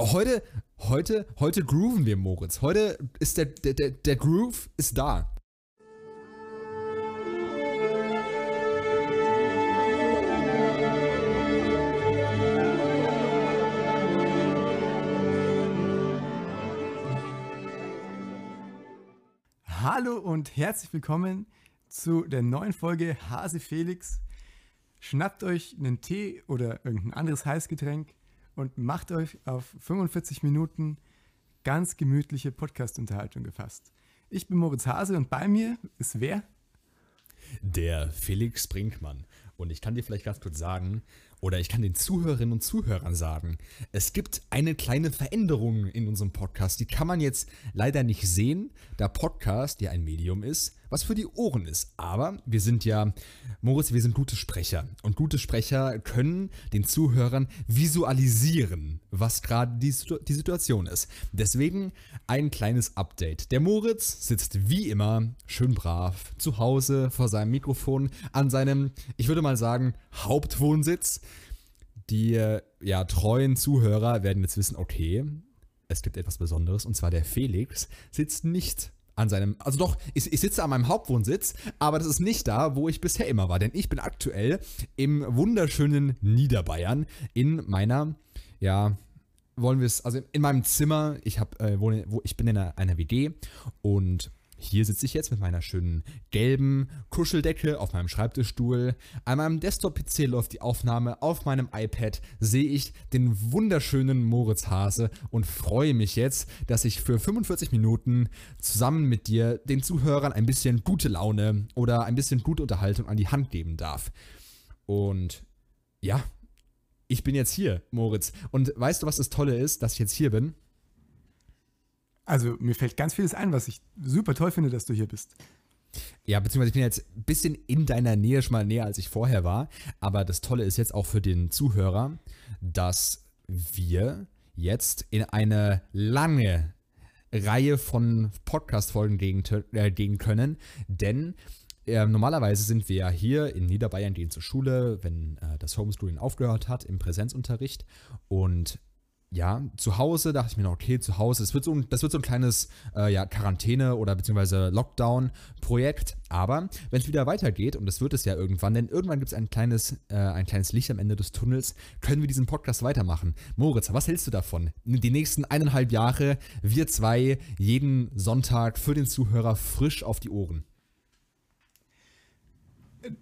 Heute, heute, heute grooven wir, Moritz. Heute ist der, der, der, der Groove ist da. Hallo und herzlich willkommen zu der neuen Folge Hase Felix. Schnappt euch einen Tee oder irgendein anderes Heißgetränk und macht euch auf 45 Minuten ganz gemütliche Podcast-Unterhaltung gefasst. Ich bin Moritz Hase und bei mir ist wer? Der Felix Brinkmann. Und ich kann dir vielleicht ganz kurz sagen, oder ich kann den Zuhörerinnen und Zuhörern sagen, es gibt eine kleine Veränderung in unserem Podcast. Die kann man jetzt leider nicht sehen, da Podcast ja ein Medium ist, was für die Ohren ist. Aber wir sind ja, Moritz, wir sind gute Sprecher. Und gute Sprecher können den Zuhörern visualisieren, was gerade die, die Situation ist. Deswegen ein kleines Update. Der Moritz sitzt wie immer schön brav zu Hause vor seinem Mikrofon an seinem, ich würde mal sagen, Hauptwohnsitz. Die ja, treuen Zuhörer werden jetzt wissen, okay, es gibt etwas Besonderes und zwar der Felix sitzt nicht an seinem, also doch, ich, ich, sitze an meinem Hauptwohnsitz, aber das ist nicht da, wo ich bisher immer war, denn ich bin aktuell im wunderschönen Niederbayern in meiner, ja, wollen wir es, also in meinem Zimmer, ich habe, äh, wohne, wo ich bin in einer, einer WG und hier sitze ich jetzt mit meiner schönen gelben Kuscheldecke auf meinem Schreibtischstuhl. An meinem Desktop-PC läuft die Aufnahme. Auf meinem iPad sehe ich den wunderschönen Moritz Hase und freue mich jetzt, dass ich für 45 Minuten zusammen mit dir den Zuhörern ein bisschen gute Laune oder ein bisschen gute Unterhaltung an die Hand geben darf. Und ja, ich bin jetzt hier, Moritz. Und weißt du, was das Tolle ist, dass ich jetzt hier bin? Also mir fällt ganz vieles ein, was ich super toll finde, dass du hier bist. Ja, beziehungsweise ich bin jetzt ein bisschen in deiner Nähe, schon mal näher als ich vorher war. Aber das Tolle ist jetzt auch für den Zuhörer, dass wir jetzt in eine lange Reihe von Podcast-Folgen gehen, äh, gehen können. Denn äh, normalerweise sind wir ja hier in Niederbayern, gehen zur Schule, wenn äh, das Homeschooling aufgehört hat, im Präsenzunterricht. Und ja, zu Hause dachte ich mir noch, okay, zu Hause, das wird so ein, das wird so ein kleines äh, ja, Quarantäne- oder beziehungsweise Lockdown-Projekt. Aber wenn es wieder weitergeht, und das wird es ja irgendwann, denn irgendwann gibt es ein kleines, äh, ein kleines Licht am Ende des Tunnels, können wir diesen Podcast weitermachen. Moritz, was hältst du davon? Die nächsten eineinhalb Jahre, wir zwei, jeden Sonntag für den Zuhörer frisch auf die Ohren.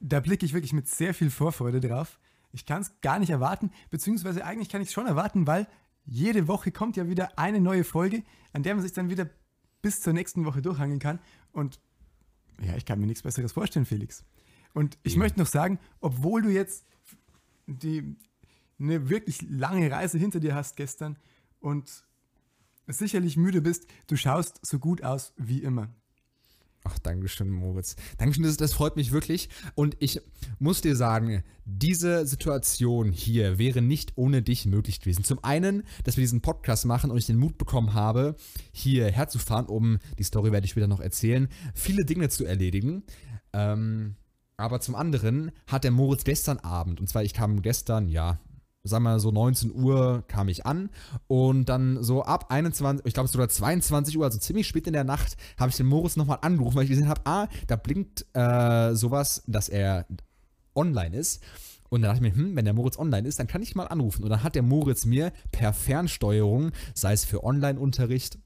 Da blicke ich wirklich mit sehr viel Vorfreude drauf. Ich kann es gar nicht erwarten, beziehungsweise eigentlich kann ich es schon erwarten, weil jede Woche kommt ja wieder eine neue Folge, an der man sich dann wieder bis zur nächsten Woche durchhangeln kann. Und ja, ich kann mir nichts Besseres vorstellen, Felix. Und ich ja. möchte noch sagen, obwohl du jetzt die, eine wirklich lange Reise hinter dir hast gestern und sicherlich müde bist, du schaust so gut aus wie immer. Ach, Dankeschön, Moritz. Dankeschön, das, das freut mich wirklich. Und ich muss dir sagen, diese Situation hier wäre nicht ohne dich möglich gewesen. Zum einen, dass wir diesen Podcast machen und ich den Mut bekommen habe, hierher zu fahren, um, die Story werde ich später noch erzählen, viele Dinge zu erledigen. Ähm, aber zum anderen hat der Moritz gestern Abend, und zwar ich kam gestern, ja, sagen wir so 19 Uhr kam ich an und dann so ab 21, ich glaube sogar 22 Uhr, also ziemlich spät in der Nacht, habe ich den Moritz nochmal angerufen, weil ich gesehen habe, ah, da blinkt äh, sowas, dass er online ist. Und dann dachte ich mir, hm, wenn der Moritz online ist, dann kann ich mal anrufen. Und dann hat der Moritz mir per Fernsteuerung, sei es für Online-Unterricht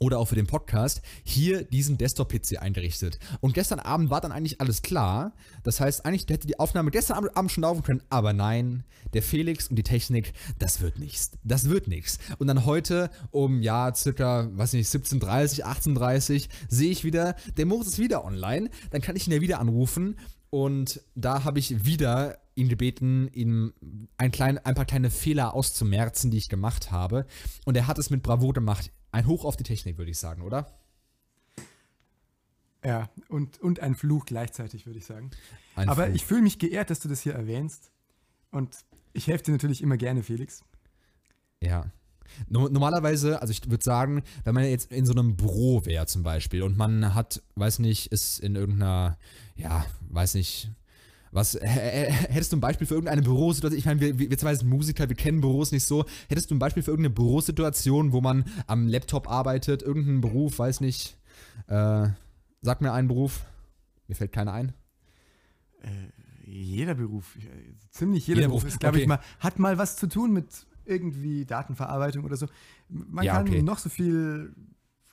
oder auch für den Podcast hier diesen Desktop-PC eingerichtet. Und gestern Abend war dann eigentlich alles klar. Das heißt, eigentlich hätte die Aufnahme gestern Abend schon laufen können, aber nein, der Felix und die Technik, das wird nichts. Das wird nichts. Und dann heute um ja circa, weiß nicht, 17.30, 18.30 sehe ich wieder, der Moritz ist wieder online. Dann kann ich ihn ja wieder anrufen. Und da habe ich wieder ihn gebeten, ihm ein, klein, ein paar kleine Fehler auszumerzen, die ich gemacht habe. Und er hat es mit Bravo gemacht. Ein Hoch auf die Technik, würde ich sagen, oder? Ja, und, und ein Fluch gleichzeitig, würde ich sagen. Ein Aber Fluch. ich fühle mich geehrt, dass du das hier erwähnst. Und ich helfe dir natürlich immer gerne, Felix. Ja. Normalerweise, also ich würde sagen, wenn man jetzt in so einem Büro wäre zum Beispiel und man hat, weiß nicht, ist in irgendeiner, ja, weiß nicht, Was hättest du ein Beispiel für irgendeine Bürosituation? Ich meine, wir, wir zwei sind Musiker, wir kennen Büros nicht so. Hättest du ein Beispiel für irgendeine Bürosituation, wo man am Laptop arbeitet, irgendeinen Beruf, weiß nicht. Äh, sag mir einen Beruf. Mir fällt keiner ein. Äh, jeder Beruf, ziemlich jeder, jeder Beruf, Beruf ist, glaube okay. ich mal, hat mal was zu tun mit irgendwie Datenverarbeitung oder so. Man ja, kann okay. noch so viel,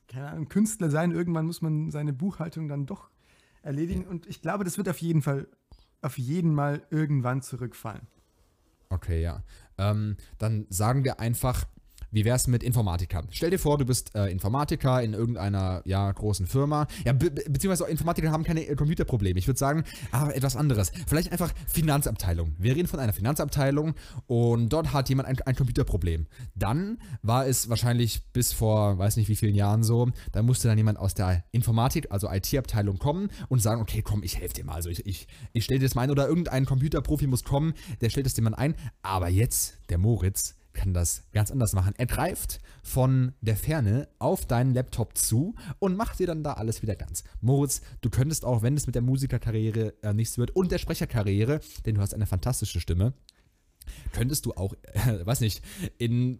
keine Ahnung, Künstler sein. Irgendwann muss man seine Buchhaltung dann doch erledigen. Und ich glaube, das wird auf jeden Fall auf jeden Mal irgendwann zurückfallen. Okay, ja. Ähm, dann sagen wir einfach, wie wäre es mit Informatiker? Stell dir vor, du bist äh, Informatiker in irgendeiner ja, großen Firma. Ja, be beziehungsweise Informatiker haben keine äh, Computerprobleme. Ich würde sagen, aber etwas anderes. Vielleicht einfach Finanzabteilung. Wir reden von einer Finanzabteilung und dort hat jemand ein, ein Computerproblem. Dann war es wahrscheinlich bis vor, weiß nicht wie vielen Jahren so, da musste dann jemand aus der Informatik, also IT-Abteilung kommen und sagen, okay, komm, ich helfe dir mal. Also ich, ich, ich stelle dir das mal ein oder irgendein Computerprofi muss kommen, der stellt das mal ein. Aber jetzt, der Moritz, kann das ganz anders machen. Er greift von der Ferne auf deinen Laptop zu und macht dir dann da alles wieder ganz. Moritz, du könntest auch, wenn es mit der Musikerkarriere äh, nichts wird und der Sprecherkarriere, denn du hast eine fantastische Stimme, könntest du auch, äh, weiß nicht, in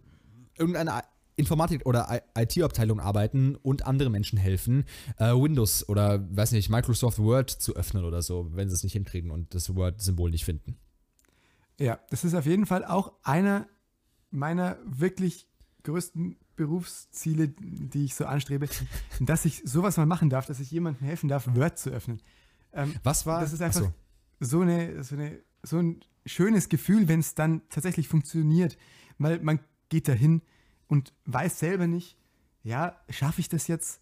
irgendeiner Informatik- oder IT-Abteilung arbeiten und anderen Menschen helfen, äh, Windows oder, weiß nicht, Microsoft Word zu öffnen oder so, wenn sie es nicht hinkriegen und das Word-Symbol nicht finden. Ja, das ist auf jeden Fall auch einer meiner wirklich größten Berufsziele, die ich so anstrebe, dass ich sowas mal machen darf, dass ich jemandem helfen darf, Word zu öffnen. Ähm, Was war? Das ist einfach so. so. eine, so, eine, so ein schönes Gefühl, wenn es dann tatsächlich funktioniert, weil man geht dahin und weiß selber nicht, ja, schaffe ich das jetzt?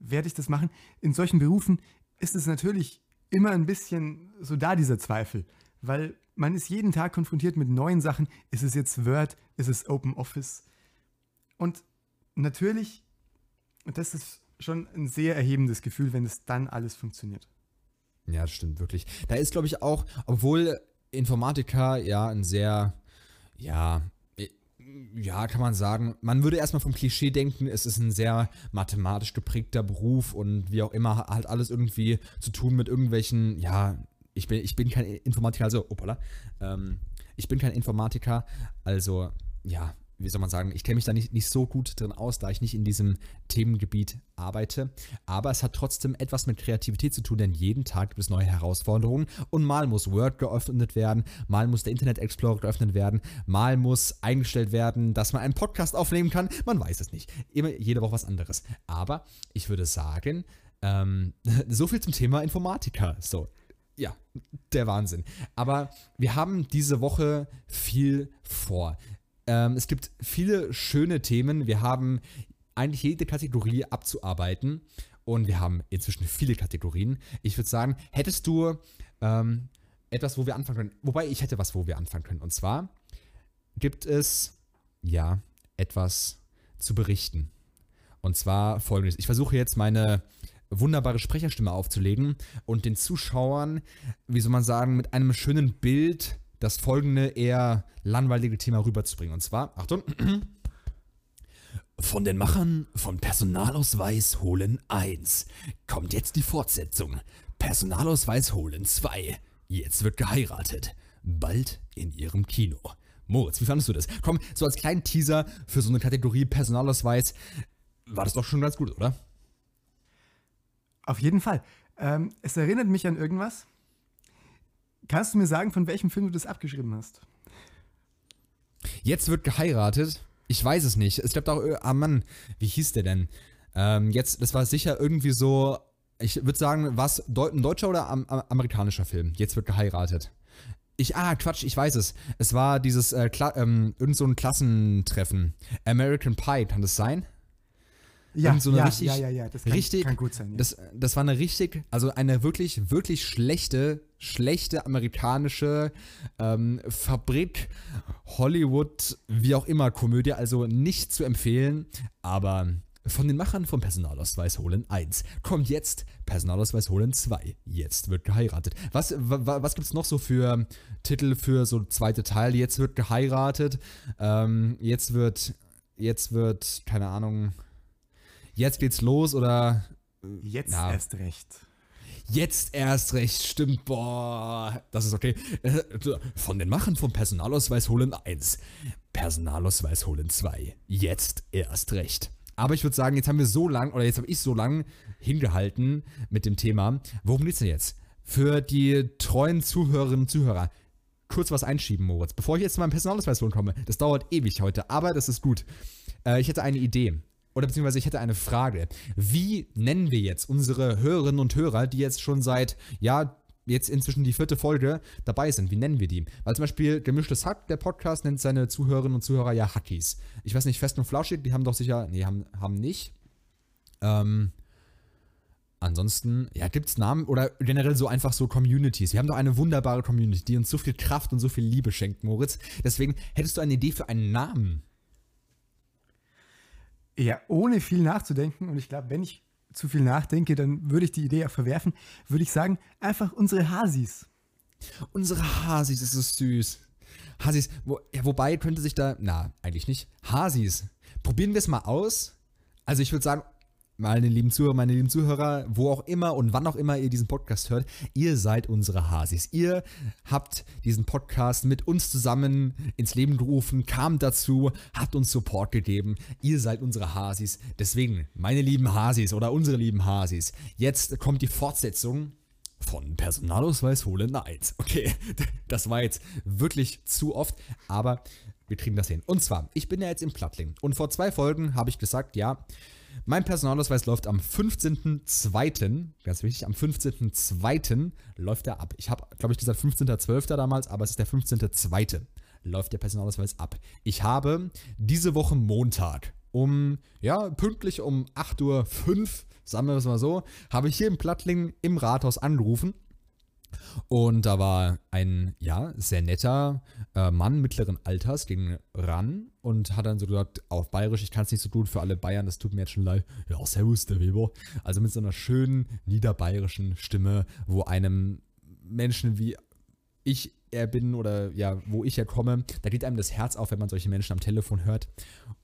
Werde ich das machen? In solchen Berufen ist es natürlich immer ein bisschen so da, dieser Zweifel, weil man ist jeden Tag konfrontiert mit neuen Sachen. Ist es jetzt Word? Ist es Open Office? Und natürlich, das ist schon ein sehr erhebendes Gefühl, wenn es dann alles funktioniert. Ja, das stimmt wirklich. Da ist, glaube ich, auch, obwohl Informatiker ja ein sehr, ja, ja, kann man sagen, man würde erstmal vom Klischee denken, es ist ein sehr mathematisch geprägter Beruf und wie auch immer halt alles irgendwie zu tun mit irgendwelchen, ja, ich bin, ich bin kein Informatiker, also, opala, ähm, ich bin kein Informatiker, also, ja, wie soll man sagen, ich kenne mich da nicht, nicht so gut drin aus, da ich nicht in diesem Themengebiet arbeite. Aber es hat trotzdem etwas mit Kreativität zu tun, denn jeden Tag gibt es neue Herausforderungen und mal muss Word geöffnet werden, mal muss der Internet Explorer geöffnet werden, mal muss eingestellt werden, dass man einen Podcast aufnehmen kann. Man weiß es nicht. Immer jede Woche was anderes. Aber ich würde sagen, ähm, so viel zum Thema Informatiker. So, ja, der Wahnsinn. Aber wir haben diese Woche viel vor. Ähm, es gibt viele schöne Themen. Wir haben eigentlich jede Kategorie abzuarbeiten. Und wir haben inzwischen viele Kategorien. Ich würde sagen, hättest du ähm, etwas, wo wir anfangen können? Wobei ich hätte was, wo wir anfangen können. Und zwar gibt es, ja, etwas zu berichten. Und zwar folgendes. Ich versuche jetzt meine wunderbare Sprecherstimme aufzulegen und den Zuschauern, wie soll man sagen, mit einem schönen Bild das folgende eher langweilige Thema rüberzubringen. Und zwar, Achtung, von den Machern von Personalausweis holen 1 kommt jetzt die Fortsetzung. Personalausweis holen 2. Jetzt wird geheiratet. Bald in ihrem Kino. Moritz, wie fandest du das? Komm, so als kleinen Teaser für so eine Kategorie Personalausweis war das doch schon ganz gut, oder? Auf jeden Fall. Ähm, es erinnert mich an irgendwas. Kannst du mir sagen, von welchem Film du das abgeschrieben hast? Jetzt wird geheiratet. Ich weiß es nicht. Es gab auch, ah Mann, wie hieß der denn? Ähm, jetzt, das war sicher irgendwie so, ich würde sagen, was ein deutscher oder am, amerikanischer Film? Jetzt wird geheiratet. Ich, ah, Quatsch, ich weiß es. Es war dieses, äh, ähm, irgend so ein Klassentreffen. American Pie, kann das sein? Ja, so eine ja, richtig, ja, ja, ja, das kann, richtig, kann gut sein. Ja. Das, das war eine richtig, also eine wirklich, wirklich schlechte, schlechte amerikanische ähm, Fabrik, Hollywood, wie auch immer, Komödie, also nicht zu empfehlen, aber von den Machern von Personalausweis holen 1 kommt jetzt Personalausweis holen 2. Jetzt wird geheiratet. Was, was gibt es noch so für Titel für so zweite Teil? Jetzt wird geheiratet. Ähm, jetzt wird, jetzt wird, keine Ahnung, jetzt geht's los oder. Jetzt ja. erst recht. Jetzt erst recht, stimmt, boah, das ist okay. Äh, von den Machen vom Personalausweis holen 1, Personalausweis holen 2. Jetzt erst recht. Aber ich würde sagen, jetzt haben wir so lang, oder jetzt habe ich so lang hingehalten mit dem Thema. Worum geht's denn jetzt? Für die treuen Zuhörerinnen und Zuhörer, kurz was einschieben, Moritz, bevor ich jetzt zu meinem Personalausweis holen komme. Das dauert ewig heute, aber das ist gut. Äh, ich hätte eine Idee. Oder beziehungsweise ich hätte eine Frage. Wie nennen wir jetzt unsere Hörerinnen und Hörer, die jetzt schon seit, ja, jetzt inzwischen die vierte Folge dabei sind? Wie nennen wir die? Weil zum Beispiel Gemischtes Hack, der Podcast, nennt seine Zuhörerinnen und Zuhörer ja Hackies. Ich weiß nicht, Fest und Flauschig, die haben doch sicher, nee, haben, haben nicht. Ähm, Ansonsten, ja, gibt es Namen oder generell so einfach so Communities. Wir haben doch eine wunderbare Community, die uns so viel Kraft und so viel Liebe schenkt, Moritz. Deswegen hättest du eine Idee für einen Namen? Ja, ohne viel nachzudenken. Und ich glaube, wenn ich zu viel nachdenke, dann würde ich die Idee auch verwerfen. Würde ich sagen, einfach unsere Hasis. Unsere Hasis ist so süß. Hasis, wo, ja, wobei könnte sich da, na, eigentlich nicht. Hasis. Probieren wir es mal aus. Also ich würde sagen, meine lieben Zuhörer, meine lieben Zuhörer, wo auch immer und wann auch immer ihr diesen Podcast hört, ihr seid unsere Hasis. Ihr habt diesen Podcast mit uns zusammen ins Leben gerufen, kamt dazu, habt uns Support gegeben. Ihr seid unsere Hasis. Deswegen, meine lieben Hasis oder unsere lieben Hasis, jetzt kommt die Fortsetzung von Personalausweis holen 1. Okay, das war jetzt wirklich zu oft, aber wir kriegen das hin. Und zwar, ich bin ja jetzt im Plattling und vor zwei Folgen habe ich gesagt, ja, mein Personalausweis läuft am 15.02. Ganz wichtig, am 15.02. läuft er ab. Ich habe, glaube ich, gesagt 15.12. damals, aber es ist der 15.02. läuft der Personalausweis ab. Ich habe diese Woche Montag um, ja, pünktlich um 8.05 Uhr, sagen wir es mal so, habe ich hier im Plattling im Rathaus angerufen und da war ein, ja, sehr netter äh, Mann mittleren Alters, ging ran und hat dann so gesagt, auf Bayerisch, ich kann es nicht so gut für alle Bayern, das tut mir jetzt schon leid. Ja, servus, der Weber. Also mit so einer schönen niederbayerischen Stimme, wo einem Menschen wie ich er bin oder ja, wo ich herkomme, da geht einem das Herz auf, wenn man solche Menschen am Telefon hört.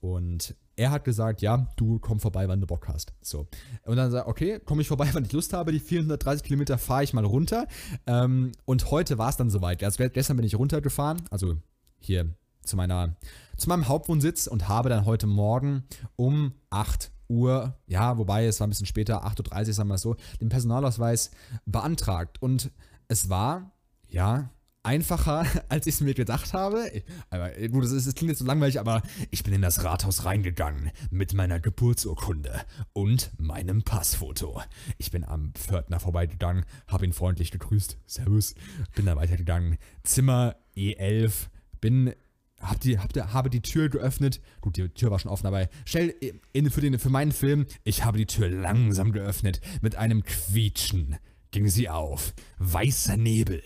Und er hat gesagt, ja, du komm vorbei, wann du Bock hast. So. Und dann sagt, okay, komme ich vorbei, wann ich Lust habe. Die 430 Kilometer fahre ich mal runter. Ähm, und heute war es dann soweit. Also gestern bin ich runtergefahren, also hier zu meiner, zu meinem Hauptwohnsitz und habe dann heute Morgen um 8 Uhr, ja, wobei es war ein bisschen später, 8.30 Uhr, sagen wir so, den Personalausweis beantragt. Und es war, ja, einfacher, als ich es mir gedacht habe. Aber gut, das, klingt jetzt so langweilig, aber ich bin in das Rathaus reingegangen mit meiner Geburtsurkunde und meinem Passfoto. Ich bin am Pförtner vorbeigegangen, habe ihn freundlich gegrüßt. Servus. Bin dann weitergegangen. Zimmer E11. Bin hab die, hab die, habe die Tür geöffnet. Gut, die Tür war schon offen, aber stell in, für, den, für meinen Film, ich habe die Tür langsam geöffnet. Mit einem Quietschen ging sie auf. Weißer Nebel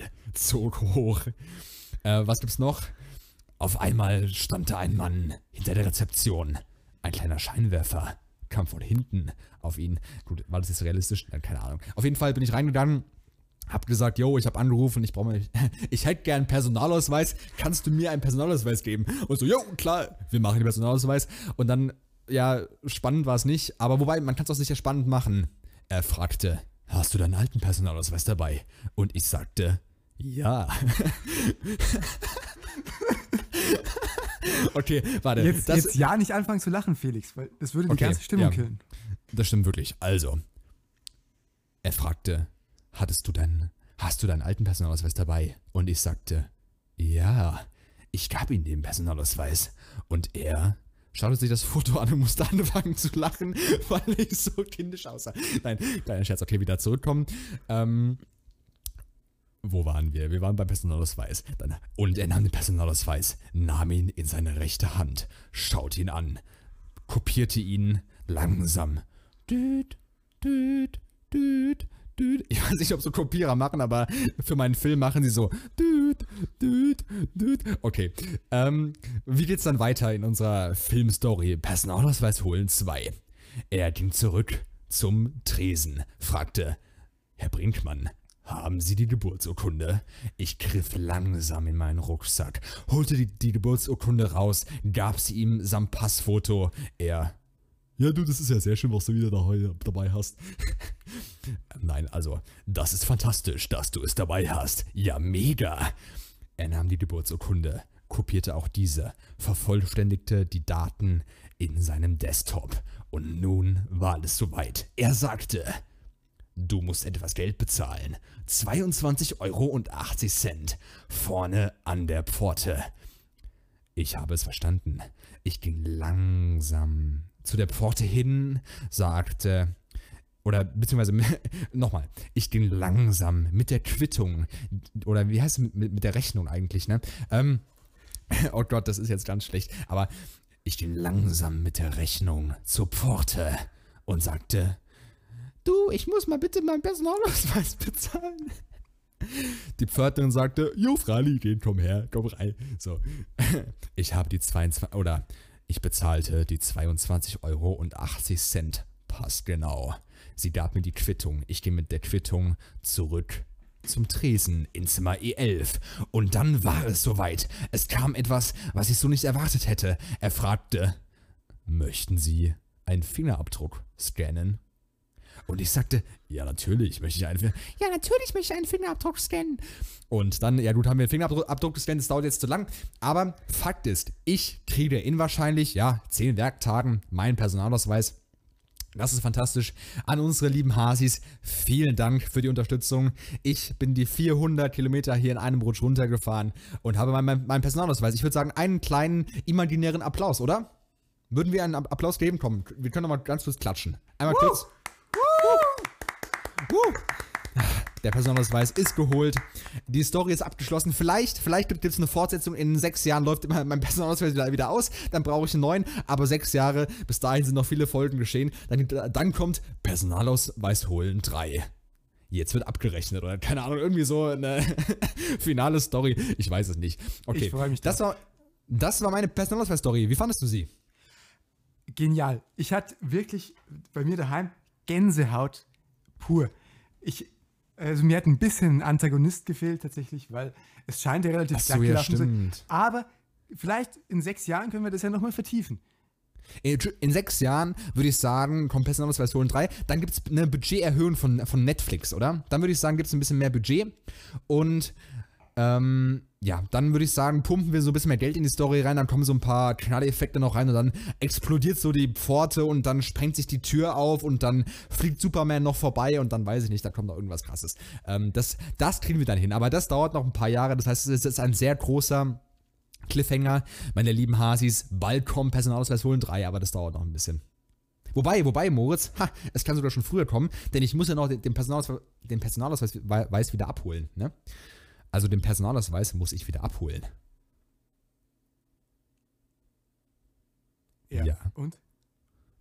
zog hoch. Äh, was gibt's noch? Auf einmal stand da ein Mann hinter der Rezeption. Ein kleiner Scheinwerfer kam von hinten auf ihn. Gut, war das jetzt realistisch? Keine Ahnung. Auf jeden Fall bin ich reingegangen, hab gesagt, yo, ich habe angerufen, ich brauche ich hätte gern Personalausweis. Kannst du mir einen Personalausweis geben? Und so, yo, klar, wir machen den Personalausweis. Und dann, ja, spannend war es nicht, aber wobei, man kann es auch sicher spannend machen. Er fragte, hast du deinen alten Personalausweis dabei? Und ich sagte, ja. okay, warte. Jetzt, das, jetzt ja nicht anfangen zu lachen, Felix, weil das würde die okay, ganze Stimmung ja, killen. Das stimmt wirklich. Also, er fragte, hattest du deinen, hast du deinen alten Personalausweis dabei? Und ich sagte, ja, ich gab ihm den Personalausweis. Und er schaute sich das Foto an und musste anfangen zu lachen, weil ich so kindisch aussah. Nein, kleiner Scherz, okay, wieder zurückkommen. Ähm, wo waren wir? Wir waren beim Personalausweis. Dann, und er nahm den Personalausweis, nahm ihn in seine rechte Hand, schaute ihn an, kopierte ihn langsam. Düt, düt, düt, düt. Ich weiß nicht, ob so Kopierer machen, aber für meinen Film machen sie so. Düt, düt, düt. Okay. Ähm, wie geht's dann weiter in unserer Filmstory? Personalausweis holen 2. Er ging zurück zum Tresen, fragte, Herr Brinkmann, haben Sie die Geburtsurkunde? Ich griff langsam in meinen Rucksack, holte die, die Geburtsurkunde raus, gab sie ihm samt Passfoto. Er Ja, du, das ist ja sehr schön, was du wieder da, dabei hast. Nein, also, das ist fantastisch, dass du es dabei hast. Ja, mega. Er nahm die Geburtsurkunde, kopierte auch diese, vervollständigte die Daten in seinem Desktop. Und nun war alles soweit. Er sagte, du musst etwas Geld bezahlen. 22,80 Euro vorne an der Pforte. Ich habe es verstanden. Ich ging langsam zu der Pforte hin, sagte, oder beziehungsweise nochmal, ich ging langsam mit der Quittung, oder wie heißt es mit, mit der Rechnung eigentlich, ne? Ähm, oh Gott, das ist jetzt ganz schlecht, aber ich ging langsam mit der Rechnung zur Pforte und sagte, du, ich muss mal bitte meinen Personalausweis bezahlen. Die Pförtnerin sagte, Jo, Frali, geh, komm her, komm rein. So, ich habe die 22, oder ich bezahlte die 22,80 Euro Passt genau. Sie gab mir die Quittung. Ich ging mit der Quittung zurück zum Tresen in Zimmer E11. Und dann war es soweit. Es kam etwas, was ich so nicht erwartet hätte. Er fragte, möchten Sie einen Fingerabdruck scannen? Und ich sagte, ja, natürlich möchte ich einen Fingerabdruck. Ja, natürlich möchte ich einen Fingerabdruck scannen. Und dann, ja gut, haben wir einen Fingerabdruck gescannt, das dauert jetzt zu lang. Aber Fakt ist, ich kriege in wahrscheinlich, ja, zehn Werktagen meinen Personalausweis. Das ist fantastisch. An unsere lieben Hasis, vielen Dank für die Unterstützung. Ich bin die 400 Kilometer hier in einem Rutsch runtergefahren und habe meinen mein Personalausweis. Ich würde sagen, einen kleinen imaginären Applaus, oder? Würden wir einen Applaus geben? Komm, wir können noch mal ganz kurz klatschen. Einmal Woo! kurz. Der Personalausweis ist geholt. Die Story ist abgeschlossen. Vielleicht, vielleicht gibt es eine Fortsetzung. In sechs Jahren läuft immer mein Personalausweis wieder, aus. Dann brauche ich einen neuen. Aber sechs Jahre, bis dahin sind noch viele Folgen geschehen. Dann, dann kommt Personalausweis holen 3 jetzt wird abgerechnet oder keine Ahnung, irgendwie so eine finale Story. Ich weiß es nicht. Okay, ich freue mich. Das war, das war meine Personalausweis-Story. Wie fandest du sie? Genial. Ich hatte wirklich bei mir daheim Gänsehaut pur. Ich, also mir hat ein bisschen ein Antagonist gefehlt tatsächlich, weil es scheint ja relativ so, ja, zu sein. Aber vielleicht in sechs Jahren können wir das ja nochmal vertiefen. In sechs Jahren würde ich sagen, kommt Personalausweis Version 3. Dann gibt es eine Budgeterhöhung von, von Netflix, oder? Dann würde ich sagen, gibt es ein bisschen mehr Budget. Und ähm, ja, dann würde ich sagen, pumpen wir so ein bisschen mehr Geld in die Story rein, dann kommen so ein paar Knalleffekte noch rein und dann explodiert so die Pforte und dann sprengt sich die Tür auf und dann fliegt Superman noch vorbei und dann weiß ich nicht, da kommt noch irgendwas krasses. Ähm, das, das kriegen wir dann hin, aber das dauert noch ein paar Jahre, das heißt, es ist ein sehr großer Cliffhanger. Meine lieben Hasis, bald kommt Personalausweis holen 3, aber das dauert noch ein bisschen. Wobei, wobei, Moritz, ha, es kann sogar schon früher kommen, denn ich muss ja noch den Personalausweis, den Personalausweis wieder abholen, ne? Also den Personalausweis muss ich wieder abholen. Ja. ja. Und?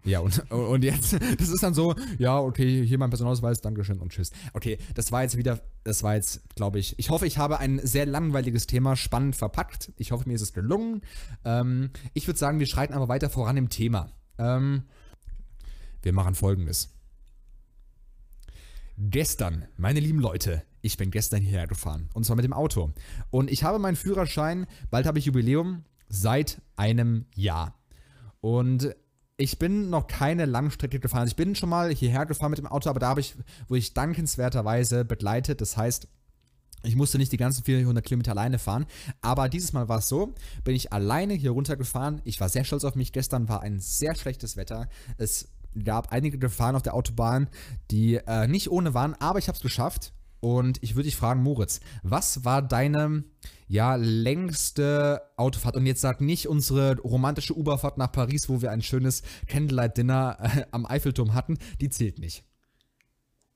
Ja, und, und jetzt, das ist dann so, ja, okay, hier mein Personalausweis, Dankeschön und tschüss. Okay, das war jetzt wieder, das war jetzt, glaube ich, ich hoffe, ich habe ein sehr langweiliges Thema spannend verpackt. Ich hoffe, mir ist es gelungen. Ähm, ich würde sagen, wir schreiten aber weiter voran im Thema. Ähm, wir machen folgendes. Gestern, meine lieben Leute, ich bin gestern hierher gefahren. Und zwar mit dem Auto. Und ich habe meinen Führerschein, bald habe ich Jubiläum, seit einem Jahr. Und ich bin noch keine Langstrecke gefahren. Also ich bin schon mal hierher gefahren mit dem Auto, aber da habe ich, wo ich dankenswerterweise begleitet. Das heißt, ich musste nicht die ganzen 400 Kilometer alleine fahren, aber dieses Mal war es so, bin ich alleine hier runtergefahren. Ich war sehr stolz auf mich. Gestern war ein sehr schlechtes Wetter. Es gab einige Gefahren auf der Autobahn, die äh, nicht ohne waren, aber ich habe es geschafft. Und ich würde dich fragen, Moritz, was war deine ja, längste Autofahrt? Und jetzt sag nicht unsere romantische Uberfahrt nach Paris, wo wir ein schönes Candlelight-Dinner äh, am Eiffelturm hatten. Die zählt nicht.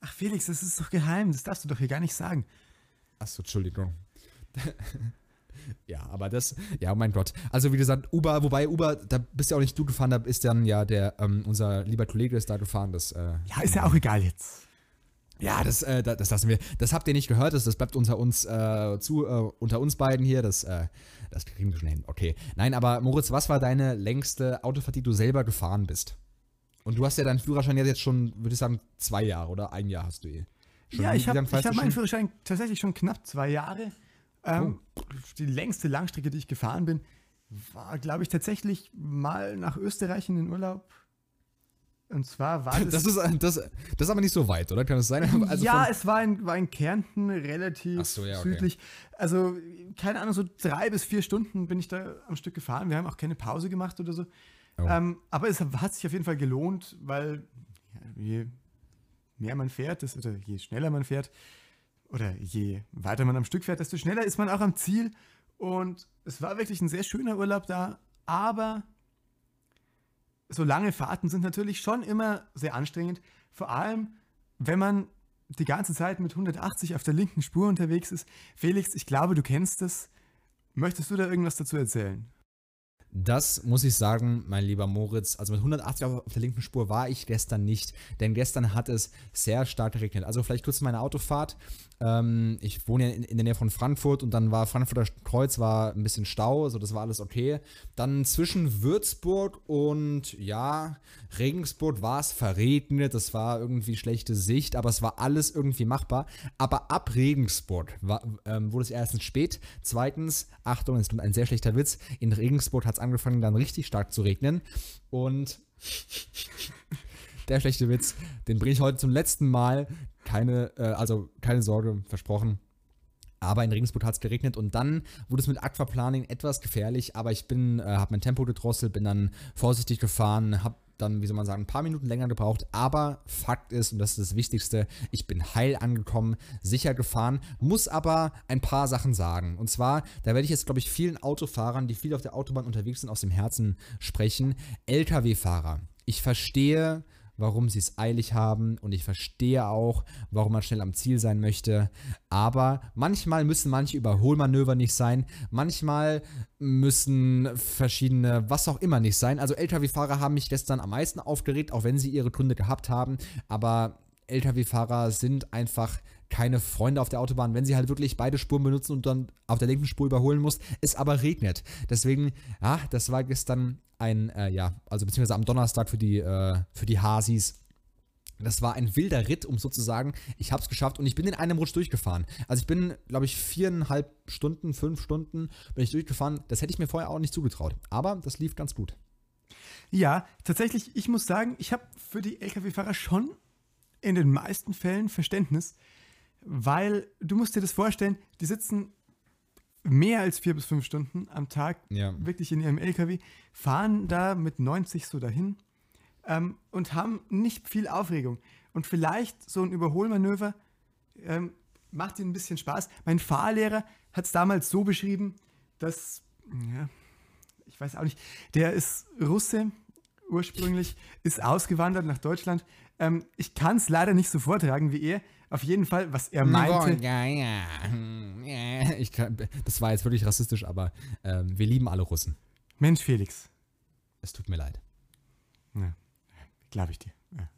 Ach, Felix, das ist doch geheim. Das darfst du doch hier gar nicht sagen. Achso, Entschuldigung. ja, aber das, ja, mein Gott. Also, wie gesagt, Uber, wobei Uber, da bist ja auch nicht du gefahren, da ist dann ja der, ähm, unser lieber Kollege ist da gefahren. Das, äh, ja, ist ja auch egal jetzt. Ja, das, äh, das lassen wir. Das habt ihr nicht gehört, das, das bleibt unter uns, äh, zu, äh, unter uns beiden hier. Das, äh, das kriegen wir schon hin. Okay. Nein, aber Moritz, was war deine längste Autofahrt, die du selber gefahren bist? Und du hast ja deinen Führerschein jetzt schon, würde ich sagen, zwei Jahre oder ein Jahr hast du eh. Schon ja, ich habe hab meinen Führerschein tatsächlich schon knapp zwei Jahre. Ähm, oh. Die längste Langstrecke, die ich gefahren bin, war, glaube ich, tatsächlich mal nach Österreich in den Urlaub. Und zwar war das. Das ist, das, das ist aber nicht so weit, oder? Kann es sein? Also ja, es war in, war in Kärnten relativ so, ja, okay. südlich. Also, keine Ahnung, so drei bis vier Stunden bin ich da am Stück gefahren. Wir haben auch keine Pause gemacht oder so. Oh. Ähm, aber es hat sich auf jeden Fall gelohnt, weil ja, je mehr man fährt, desto, oder je schneller man fährt, oder je weiter man am Stück fährt, desto schneller ist man auch am Ziel. Und es war wirklich ein sehr schöner Urlaub da, aber so lange Fahrten sind natürlich schon immer sehr anstrengend. Vor allem, wenn man die ganze Zeit mit 180 auf der linken Spur unterwegs ist. Felix, ich glaube, du kennst es. Möchtest du da irgendwas dazu erzählen? Das muss ich sagen, mein lieber Moritz. Also mit 180 auf der linken Spur war ich gestern nicht, denn gestern hat es sehr stark geregnet. Also vielleicht kurz meine Autofahrt. Ähm, ich wohne ja in, in, der Nähe von Frankfurt und dann war Frankfurter Kreuz war ein bisschen Stau, also das war alles okay. Dann zwischen Würzburg und ja, Regensburg war es verregnet, das war irgendwie schlechte Sicht, aber es war alles irgendwie machbar. Aber ab Regensburg war, ähm, wurde es erstens spät. Zweitens, Achtung, es kommt ein sehr schlechter Witz, in Regensburg hat es angefangen dann richtig stark zu regnen und der schlechte Witz, den bringe ich heute zum letzten Mal keine, äh, also keine Sorge, versprochen. Aber in Regensburg hat es geregnet und dann wurde es mit Aquaplaning etwas gefährlich, aber ich bin, äh, habe mein Tempo gedrosselt, bin dann vorsichtig gefahren, habe dann, wie soll man sagen, ein paar Minuten länger gebraucht. Aber Fakt ist, und das ist das Wichtigste, ich bin heil angekommen, sicher gefahren, muss aber ein paar Sachen sagen. Und zwar, da werde ich jetzt, glaube ich, vielen Autofahrern, die viel auf der Autobahn unterwegs sind, aus dem Herzen sprechen. Lkw-Fahrer. Ich verstehe, warum sie es eilig haben und ich verstehe auch, warum man schnell am Ziel sein möchte. Aber manchmal müssen manche Überholmanöver nicht sein, manchmal müssen verschiedene, was auch immer nicht sein. Also Lkw-Fahrer haben mich gestern am meisten aufgeregt, auch wenn sie ihre Gründe gehabt haben. Aber Lkw-Fahrer sind einfach keine Freunde auf der Autobahn, wenn sie halt wirklich beide Spuren benutzen und dann auf der linken Spur überholen muss, es aber regnet. Deswegen, ja, das war gestern ein, äh, ja, also beziehungsweise am Donnerstag für die, äh, für die Hasis. Das war ein wilder Ritt, um sozusagen, ich habe es geschafft und ich bin in einem Rutsch durchgefahren. Also ich bin, glaube ich, viereinhalb Stunden, fünf Stunden bin ich durchgefahren. Das hätte ich mir vorher auch nicht zugetraut. Aber das lief ganz gut. Ja, tatsächlich, ich muss sagen, ich habe für die Lkw-Fahrer schon in den meisten Fällen Verständnis, weil du musst dir das vorstellen, die sitzen mehr als vier bis fünf Stunden am Tag ja. wirklich in ihrem LKW, fahren da mit 90 so dahin ähm, und haben nicht viel Aufregung. Und vielleicht so ein Überholmanöver ähm, macht ihnen ein bisschen Spaß. Mein Fahrlehrer hat es damals so beschrieben, dass, ja, ich weiß auch nicht, der ist Russe ursprünglich, ist ausgewandert nach Deutschland. Ähm, ich kann es leider nicht so vortragen wie er, auf jeden Fall, was er meinte. Ja, ja. Ich kann, das war jetzt wirklich rassistisch, aber ähm, wir lieben alle Russen. Mensch, Felix. Es tut mir leid. Ja, glaube ich dir. Ja.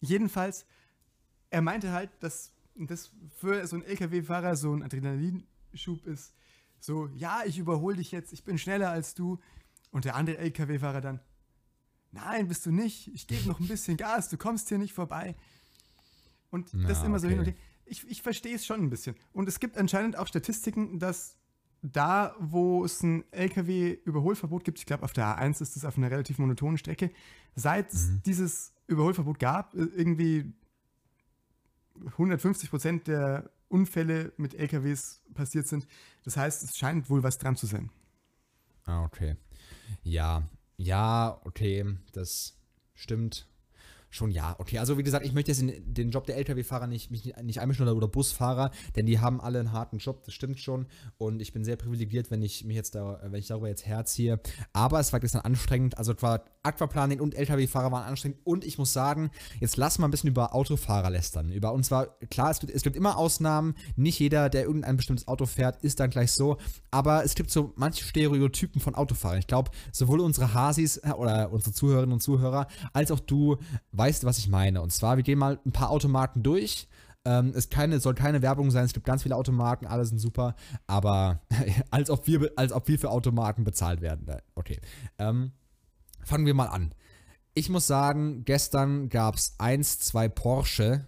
Jedenfalls, er meinte halt, dass das für so einen LKW-Fahrer so ein Adrenalinschub ist. So, ja, ich überhole dich jetzt, ich bin schneller als du. Und der andere LKW-Fahrer dann, nein, bist du nicht, ich gebe noch ein bisschen Gas, du kommst hier nicht vorbei. Und Na, das immer so hin und her. Ich, ich verstehe es schon ein bisschen. Und es gibt anscheinend auch Statistiken, dass da, wo es ein LKW-Überholverbot gibt, ich glaube, auf der A1 ist es auf einer relativ monotonen Strecke, seit es mhm. dieses Überholverbot gab, äh, irgendwie 150 Prozent der Unfälle mit LKWs passiert sind. Das heißt, es scheint wohl was dran zu sein. Ah, okay. Ja, ja, okay, das stimmt schon ja, okay. Also wie gesagt, ich möchte jetzt in den Job der Lkw-Fahrer nicht, mich nicht einmischen oder, oder Busfahrer, denn die haben alle einen harten Job, das stimmt schon. Und ich bin sehr privilegiert, wenn ich mich jetzt da, wenn ich darüber jetzt herziehe. Aber es war gestern anstrengend. Also zwar Aquaplaning und Lkw-Fahrer waren anstrengend. Und ich muss sagen, jetzt lass mal ein bisschen über Autofahrer lästern. Über und zwar, klar, es gibt, es gibt immer Ausnahmen. Nicht jeder, der irgendein bestimmtes Auto fährt, ist dann gleich so. Aber es gibt so manche Stereotypen von Autofahrern. Ich glaube, sowohl unsere Hasis äh, oder unsere Zuhörerinnen und Zuhörer, als auch du weißt, was ich meine. Und zwar, wir gehen mal ein paar Automarken durch. Ähm, es keine, soll keine Werbung sein, es gibt ganz viele Automarken, alle sind super, aber als ob wir, als ob wir für Automarken bezahlt werden. Okay. Ähm, fangen wir mal an. Ich muss sagen, gestern gab es eins, zwei Porsche,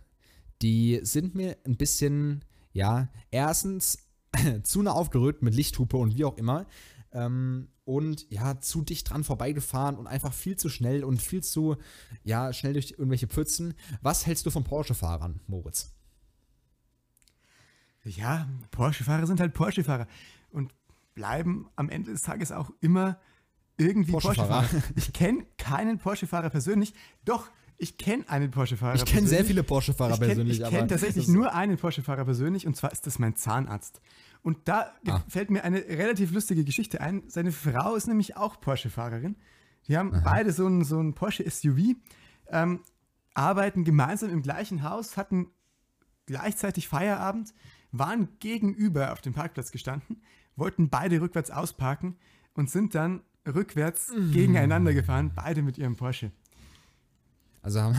die sind mir ein bisschen, ja, erstens zu nah aufgerückt mit Lichthupe und wie auch immer. Ähm, und ja, zu dicht dran vorbeigefahren und einfach viel zu schnell und viel zu, ja, schnell durch irgendwelche Pfützen. Was hältst du von Porsche-Fahrern, Moritz? Ja, Porsche-Fahrer sind halt Porsche-Fahrer und bleiben am Ende des Tages auch immer irgendwie Porsche-Fahrer. Porsche ich kenne keinen Porsche-Fahrer persönlich, doch ich kenne einen Porsche-Fahrer. Ich kenne sehr viele Porsche-Fahrer persönlich. Ich kenne tatsächlich nur einen Porsche-Fahrer persönlich und zwar ist das mein Zahnarzt. Und da ah. fällt mir eine relativ lustige Geschichte ein. Seine Frau ist nämlich auch Porsche-Fahrerin. Die haben Aha. beide so ein, so Porsche SUV, ähm, arbeiten gemeinsam im gleichen Haus, hatten gleichzeitig Feierabend, waren gegenüber auf dem Parkplatz gestanden, wollten beide rückwärts ausparken und sind dann rückwärts mhm. gegeneinander gefahren, beide mit ihrem Porsche. Also haben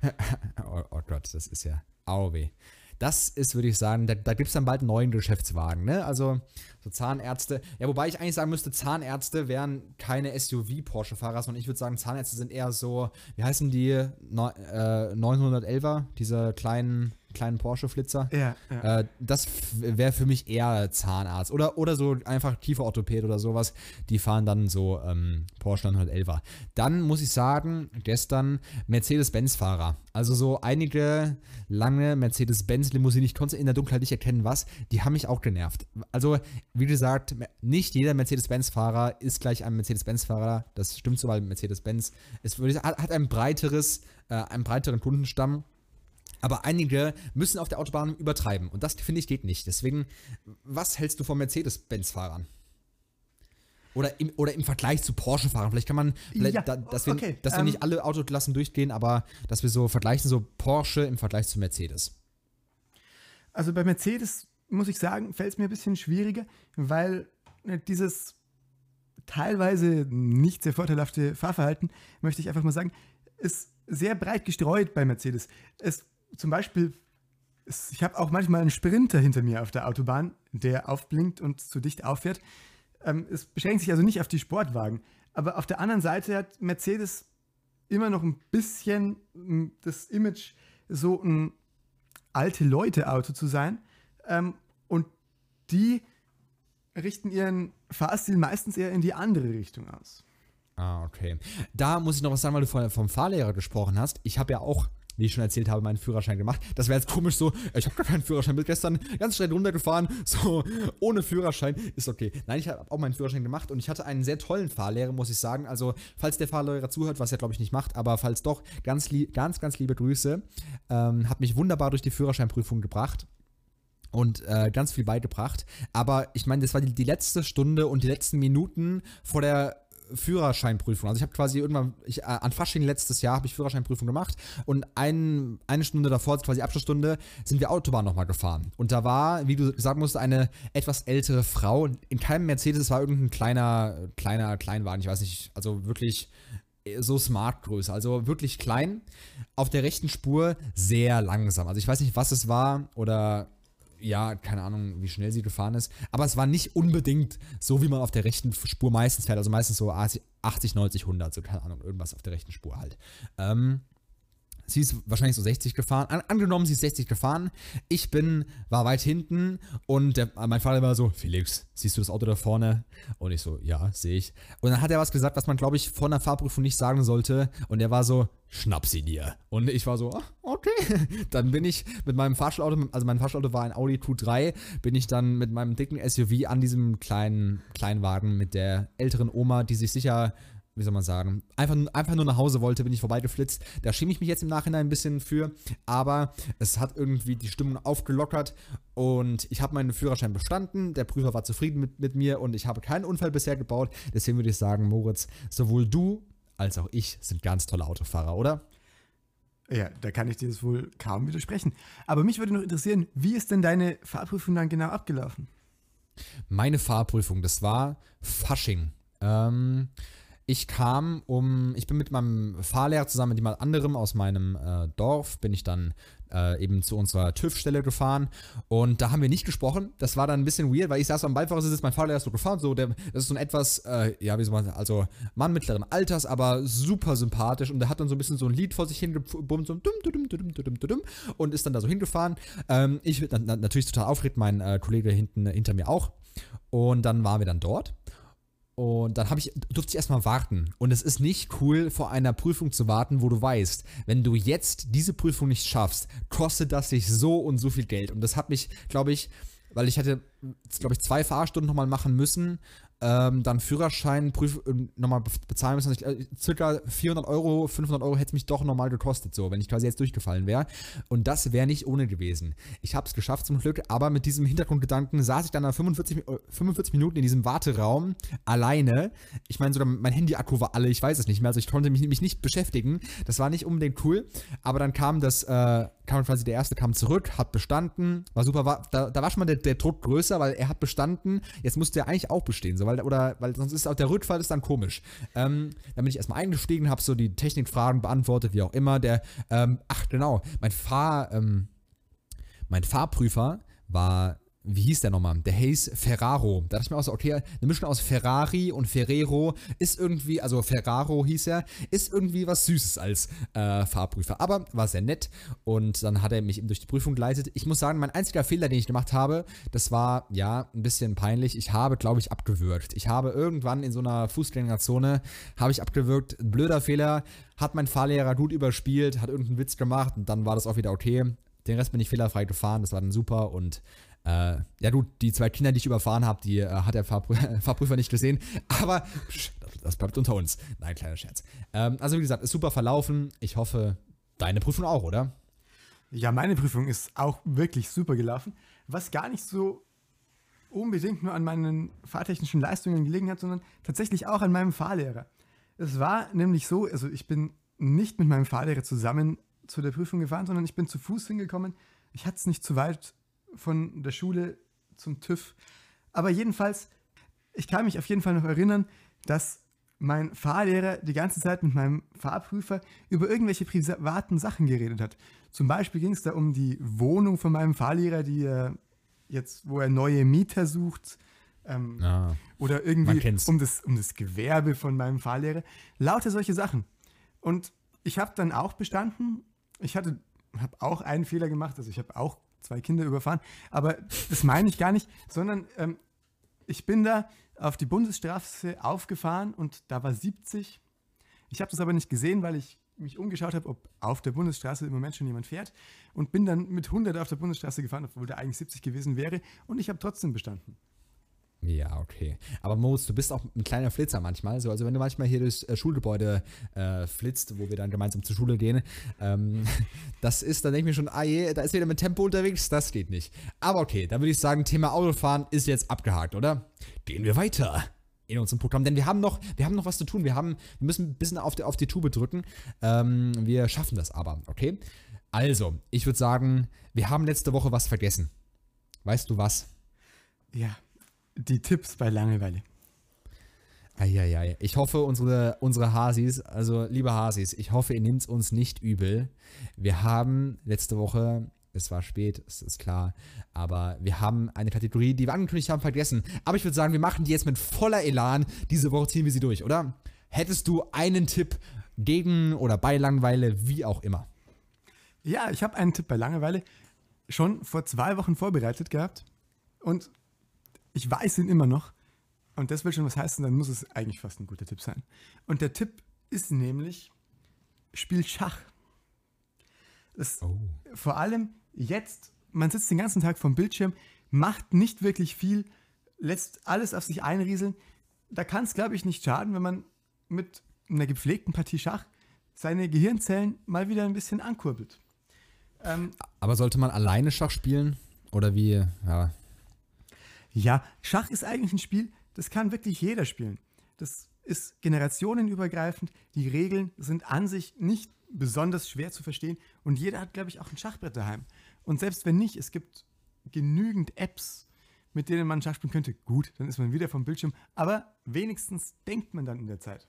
oh, oh, Gott, das ist ja auweh. Das ist, würde ich sagen, da, da gibt es dann bald einen neuen Geschäftswagen, ne? Also so Zahnärzte. Ja, wobei ich eigentlich sagen müsste, Zahnärzte wären keine SUV-Porsche-Fahrer, sondern ich würde sagen, Zahnärzte sind eher so, wie heißen die, no, äh, 911er, diese kleinen kleinen Porsche-Flitzer. Ja, ja. Äh, das wäre für mich eher Zahnarzt. Oder, oder so einfach Kieferorthopäd oder sowas. Die fahren dann so ähm, Porsche 911er. Dann muss ich sagen, gestern Mercedes-Benz-Fahrer. Also so einige lange Mercedes-Benz-Limousinen, ich konnte in der Dunkelheit nicht erkennen, was, die haben mich auch genervt. Also, wie gesagt, nicht jeder Mercedes-Benz-Fahrer ist gleich ein Mercedes-Benz-Fahrer. Das stimmt so, weil Mercedes-Benz hat ein breiteres, äh, einen breiteren Kundenstamm aber einige müssen auf der Autobahn übertreiben. Und das, finde ich, geht nicht. Deswegen, was hältst du von Mercedes-Benz-Fahrern? Oder im, oder im Vergleich zu Porsche-Fahrern. Vielleicht kann man, vielleicht, ja, da, dass, wir, okay, dass wir ähm, nicht alle Autoklassen durchgehen, aber dass wir so vergleichen, so Porsche im Vergleich zu Mercedes. Also bei Mercedes, muss ich sagen, fällt es mir ein bisschen schwieriger, weil äh, dieses teilweise nicht sehr vorteilhafte Fahrverhalten, möchte ich einfach mal sagen, ist sehr breit gestreut bei Mercedes. Es zum Beispiel, ich habe auch manchmal einen Sprinter hinter mir auf der Autobahn, der aufblinkt und zu dicht auffährt. Ähm, es beschränkt sich also nicht auf die Sportwagen. Aber auf der anderen Seite hat Mercedes immer noch ein bisschen das Image, so ein alte Leute-Auto zu sein. Ähm, und die richten ihren Fahrstil meistens eher in die andere Richtung aus. Ah, okay. Da muss ich noch was sagen, weil du vom Fahrlehrer gesprochen hast. Ich habe ja auch wie ich schon erzählt habe, meinen Führerschein gemacht. Das wäre jetzt komisch so, ich habe gar keinen Führerschein, bin gestern ganz schnell runtergefahren, so ohne Führerschein, ist okay. Nein, ich habe auch meinen Führerschein gemacht und ich hatte einen sehr tollen Fahrlehrer, muss ich sagen. Also, falls der Fahrlehrer zuhört, was er glaube ich nicht macht, aber falls doch, ganz, ganz, ganz liebe Grüße. Ähm, hat mich wunderbar durch die Führerscheinprüfung gebracht und äh, ganz viel beigebracht. Aber ich meine, das war die, die letzte Stunde und die letzten Minuten vor der Führerscheinprüfung. Also ich habe quasi irgendwann, ich, äh, an Fasching letztes Jahr habe ich Führerscheinprüfung gemacht und ein, eine Stunde davor, quasi Abschlussstunde, sind wir Autobahn nochmal gefahren. Und da war, wie du sagen musst, eine etwas ältere Frau. In keinem Mercedes es war irgendein kleiner, kleiner Kleinwagen, ich weiß nicht, also wirklich so smart Größe, also wirklich klein. Auf der rechten Spur sehr langsam. Also ich weiß nicht, was es war oder ja, keine Ahnung, wie schnell sie gefahren ist. Aber es war nicht unbedingt so, wie man auf der rechten Spur meistens fährt. Also meistens so 80, 90, 100, so keine Ahnung, irgendwas auf der rechten Spur halt. Ähm, Sie ist wahrscheinlich so 60 gefahren. An, angenommen, sie ist 60 gefahren. Ich bin, war weit hinten und der, mein Vater war so, Felix, siehst du das Auto da vorne? Und ich so, ja, sehe ich. Und dann hat er was gesagt, was man, glaube ich, vor einer Fahrprüfung nicht sagen sollte. Und er war so, schnapp sie dir. Und ich war so, ah, okay. Dann bin ich mit meinem Fahrschulauto, also mein Fahrschulauto war ein Audi Q3, bin ich dann mit meinem dicken SUV an diesem kleinen Kleinwagen mit der älteren Oma, die sich sicher wie soll man sagen, einfach, einfach nur nach Hause wollte, bin ich vorbeigeflitzt. Da schäme ich mich jetzt im Nachhinein ein bisschen für, aber es hat irgendwie die Stimmung aufgelockert und ich habe meinen Führerschein bestanden. Der Prüfer war zufrieden mit, mit mir und ich habe keinen Unfall bisher gebaut. Deswegen würde ich sagen, Moritz, sowohl du als auch ich sind ganz tolle Autofahrer, oder? Ja, da kann ich dir das wohl kaum widersprechen. Aber mich würde noch interessieren, wie ist denn deine Fahrprüfung dann genau abgelaufen? Meine Fahrprüfung, das war Fasching. Ähm, ich kam um, ich bin mit meinem Fahrlehrer zusammen mit jemand anderem aus meinem äh, Dorf, bin ich dann äh, eben zu unserer TÜV-Stelle gefahren und da haben wir nicht gesprochen. Das war dann ein bisschen weird, weil ich saß am Beifahrersitz, mein Fahrlehrer ist so gefahren, so der, das ist so ein etwas, äh, ja, wie soll man sagen, also Mann mittleren Alters, aber super sympathisch und der hat dann so ein bisschen so ein Lied vor sich hingebummt, so dumm, dumm, dumm, dumm, dumm, dumm, und ist dann da so hingefahren. Ähm, ich bin natürlich total aufgeregt, mein äh, Kollege hinten hinter mir auch und dann waren wir dann dort Und dann ich, durfte ich erstmal warten. Und es ist nicht cool, vor einer Prüfung zu warten, wo du weißt, wenn du jetzt diese Prüfung nicht schaffst, kostet das dich so und so viel Geld. Und das hat mich, glaube ich, weil ich hätte, glaube ich, zwei Fahrstunden nochmal machen müssen ähm, dann Führerschein prüf, äh, nochmal bezahlen müssen. Ich, äh, circa 400 Euro, 500 Euro hätte es mich doch nochmal gekostet, so, wenn ich quasi jetzt durchgefallen wäre. Und das wäre nicht ohne gewesen. Ich habe es geschafft zum Glück, aber mit diesem Hintergrundgedanken saß ich dann nach 45, 45 Minuten in diesem Warteraum alleine. Ich meine, sogar mein Handy-Akku war alle, ich weiß es nicht mehr, also ich konnte mich, mich nicht beschäftigen. Das war nicht unbedingt cool, aber dann kam das, äh, kam quasi der erste, kam zurück, hat bestanden, war super, war, da, da war schon mal der, der Druck größer, weil er hat bestanden, jetzt musste er eigentlich auch bestehen, so weil, oder, weil sonst ist auch der Rückfall ist dann komisch. Ähm, dann bin ich erstmal eingestiegen, habe so die Technikfragen beantwortet, wie auch immer. Der, ähm, ach genau, mein Fahr, ähm, mein Fahrprüfer war wie hieß der nochmal? Der Hayes Ferraro. Da dachte ich mir auch so, okay, eine Mischung aus Ferrari und Ferrero ist irgendwie, also Ferraro hieß er, ist irgendwie was Süßes als äh, Fahrprüfer. Aber war sehr nett und dann hat er mich eben durch die Prüfung geleitet. Ich muss sagen, mein einziger Fehler, den ich gemacht habe, das war ja ein bisschen peinlich. Ich habe, glaube ich, abgewürgt. Ich habe irgendwann in so einer Fußgängerzone, habe ich abgewürgt. Blöder Fehler, hat mein Fahrlehrer gut überspielt, hat irgendeinen Witz gemacht und dann war das auch wieder okay. Den Rest bin ich fehlerfrei gefahren, das war dann super und äh, ja, du, die zwei Kinder, die ich überfahren habe, die äh, hat der Fahrprü Fahrprüfer nicht gesehen. Aber das bleibt unter uns. Nein, kleiner Scherz. Ähm, also, wie gesagt, ist super verlaufen. Ich hoffe, deine Prüfung auch, oder? Ja, meine Prüfung ist auch wirklich super gelaufen. Was gar nicht so unbedingt nur an meinen fahrtechnischen Leistungen gelegen hat, sondern tatsächlich auch an meinem Fahrlehrer. Es war nämlich so, also ich bin nicht mit meinem Fahrlehrer zusammen zu der Prüfung gefahren, sondern ich bin zu Fuß hingekommen. Ich hatte es nicht zu weit von der Schule zum TÜV. Aber jedenfalls, ich kann mich auf jeden Fall noch erinnern, dass mein Fahrlehrer die ganze Zeit mit meinem Fahrprüfer über irgendwelche privaten Sachen geredet hat. Zum Beispiel ging es da um die Wohnung von meinem Fahrlehrer, die er jetzt, wo er neue Mieter sucht. Ähm, ah, oder irgendwie um das, um das Gewerbe von meinem Fahrlehrer. Lauter solche Sachen. Und ich habe dann auch bestanden. Ich hatte, habe auch einen Fehler gemacht. Also ich habe auch zwei Kinder überfahren. Aber das meine ich gar nicht, sondern ähm, ich bin da auf die Bundesstraße aufgefahren und da war 70. Ich habe das aber nicht gesehen, weil ich mich umgeschaut habe, ob auf der Bundesstraße im Moment schon jemand fährt und bin dann mit 100 auf der Bundesstraße gefahren, obwohl da eigentlich 70 gewesen wäre und ich habe trotzdem bestanden. Ja, okay. Aber Moritz, du bist auch ein kleiner Flitzer manchmal. So, also wenn du manchmal hier durchs äh, Schulgebäude äh, flitzt, wo wir dann gemeinsam zur Schule gehen, ähm, das ist, dann denke ich mir schon, ah je, da ist wieder mit Tempo unterwegs, das geht nicht. Aber okay, dann würde ich sagen, Thema Autofahren ist jetzt abgehakt, oder? Gehen wir weiter in unserem Programm, denn wir haben noch, wir haben noch was zu tun. Wir haben, wir müssen ein bisschen auf die, auf die Tube drücken. Ähm, wir schaffen das aber, okay? Also, ich würde sagen, wir haben letzte Woche was vergessen. Weißt du was? Ja, die Tipps bei Langeweile. Eieiei. Ich hoffe, unsere, unsere Hasis, also liebe Hasis, ich hoffe, ihr nehmt es uns nicht übel. Wir haben letzte Woche, es war spät, es ist klar, aber wir haben eine Kategorie, die wir angekündigt haben, vergessen. Aber ich würde sagen, wir machen die jetzt mit voller Elan. Diese Woche ziehen wir sie durch, oder? Hättest du einen Tipp gegen oder bei Langeweile, wie auch immer? Ja, ich habe einen Tipp bei Langeweile schon vor zwei Wochen vorbereitet gehabt. Und ich weiß ihn immer noch. Und das will schon was heißen, dann muss es eigentlich fast ein guter Tipp sein. Und der Tipp ist nämlich, spiel Schach. Das, oh. Vor allem jetzt, man sitzt den ganzen Tag vom Bildschirm, macht nicht wirklich viel, lässt alles auf sich einrieseln. Da kann es, glaube ich, nicht schaden, wenn man mit einer gepflegten Partie Schach seine Gehirnzellen mal wieder ein bisschen ankurbelt. Ähm, Aber sollte man alleine Schach spielen? Oder wie, ja, ja, Schach ist eigentlich ein Spiel, das kann wirklich jeder spielen. Das ist generationenübergreifend. Die Regeln sind an sich nicht besonders schwer zu verstehen und jeder hat, glaube ich, auch ein Schachbrett daheim. Und selbst wenn nicht, es gibt genügend Apps, mit denen man Schach spielen könnte. Gut, dann ist man wieder vom Bildschirm, aber wenigstens denkt man dann in der Zeit.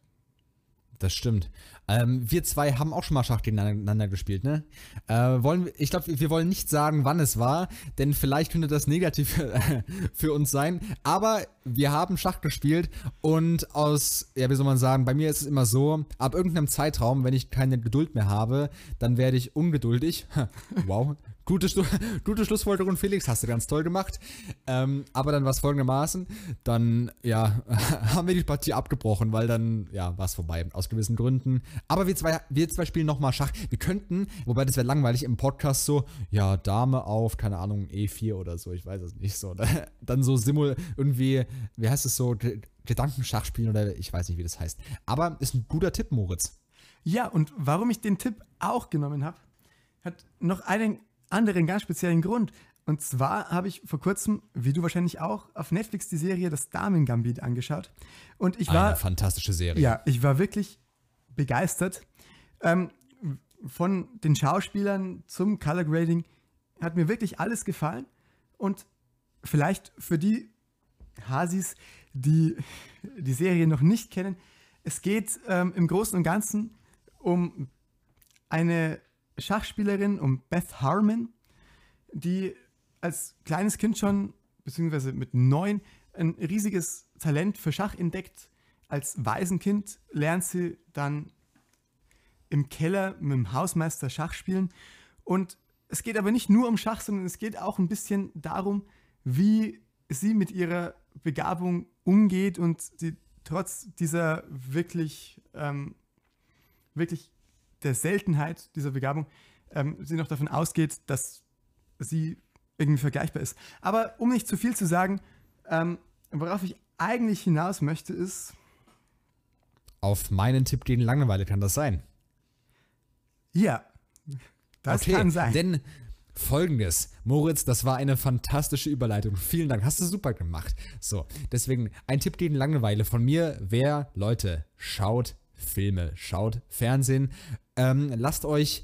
Das stimmt. Ähm, wir zwei haben auch schon mal Schach gegeneinander gespielt, ne? Äh, wollen, ich glaube, wir wollen nicht sagen, wann es war, denn vielleicht könnte das negativ für uns sein. Aber wir haben Schach gespielt und aus, ja, wie soll man sagen, bei mir ist es immer so, ab irgendeinem Zeitraum, wenn ich keine Geduld mehr habe, dann werde ich ungeduldig. wow, Gute, gute Schlussfolgerung, Felix, hast du ganz toll gemacht. Ähm, aber dann war es folgendermaßen, dann, ja, haben wir die Partie abgebrochen, weil dann, ja, war es vorbei, aus gewissen Gründen. Aber wir zwei, wir zwei spielen nochmal Schach. Wir könnten, wobei das wäre langweilig im Podcast so, ja, Dame auf, keine Ahnung, E4 oder so, ich weiß es nicht so. Dann so Simul, irgendwie, wie heißt es so, Gedankenschach spielen oder ich weiß nicht, wie das heißt. Aber ist ein guter Tipp, Moritz. Ja, und warum ich den Tipp auch genommen habe, hat noch einen anderen ganz speziellen Grund. Und zwar habe ich vor kurzem, wie du wahrscheinlich auch, auf Netflix die Serie Das Damen Gambit angeschaut. Und ich war. Eine fantastische Serie. Ja, ich war wirklich begeistert. Ähm, von den Schauspielern zum Color Grading hat mir wirklich alles gefallen. Und vielleicht für die Hasis, die die Serie noch nicht kennen, es geht ähm, im Großen und Ganzen um eine Schachspielerin, um Beth Harmon, die als kleines Kind schon, beziehungsweise mit neun, ein riesiges Talent für Schach entdeckt. Als Waisenkind lernt sie dann im Keller mit dem Hausmeister Schach spielen. Und es geht aber nicht nur um Schach, sondern es geht auch ein bisschen darum, wie sie mit ihrer Begabung umgeht und sie trotz dieser wirklich, ähm, wirklich der Seltenheit dieser Begabung ähm, sie noch davon ausgeht, dass sie irgendwie vergleichbar ist. Aber um nicht zu viel zu sagen, ähm, worauf ich eigentlich hinaus möchte, ist. Auf meinen Tipp gegen Langeweile kann das sein. Ja, das okay, kann sein. Denn folgendes, Moritz, das war eine fantastische Überleitung. Vielen Dank, hast du super gemacht. So, deswegen ein Tipp gegen Langeweile von mir wäre, Leute, schaut Filme, schaut Fernsehen, ähm, lasst euch,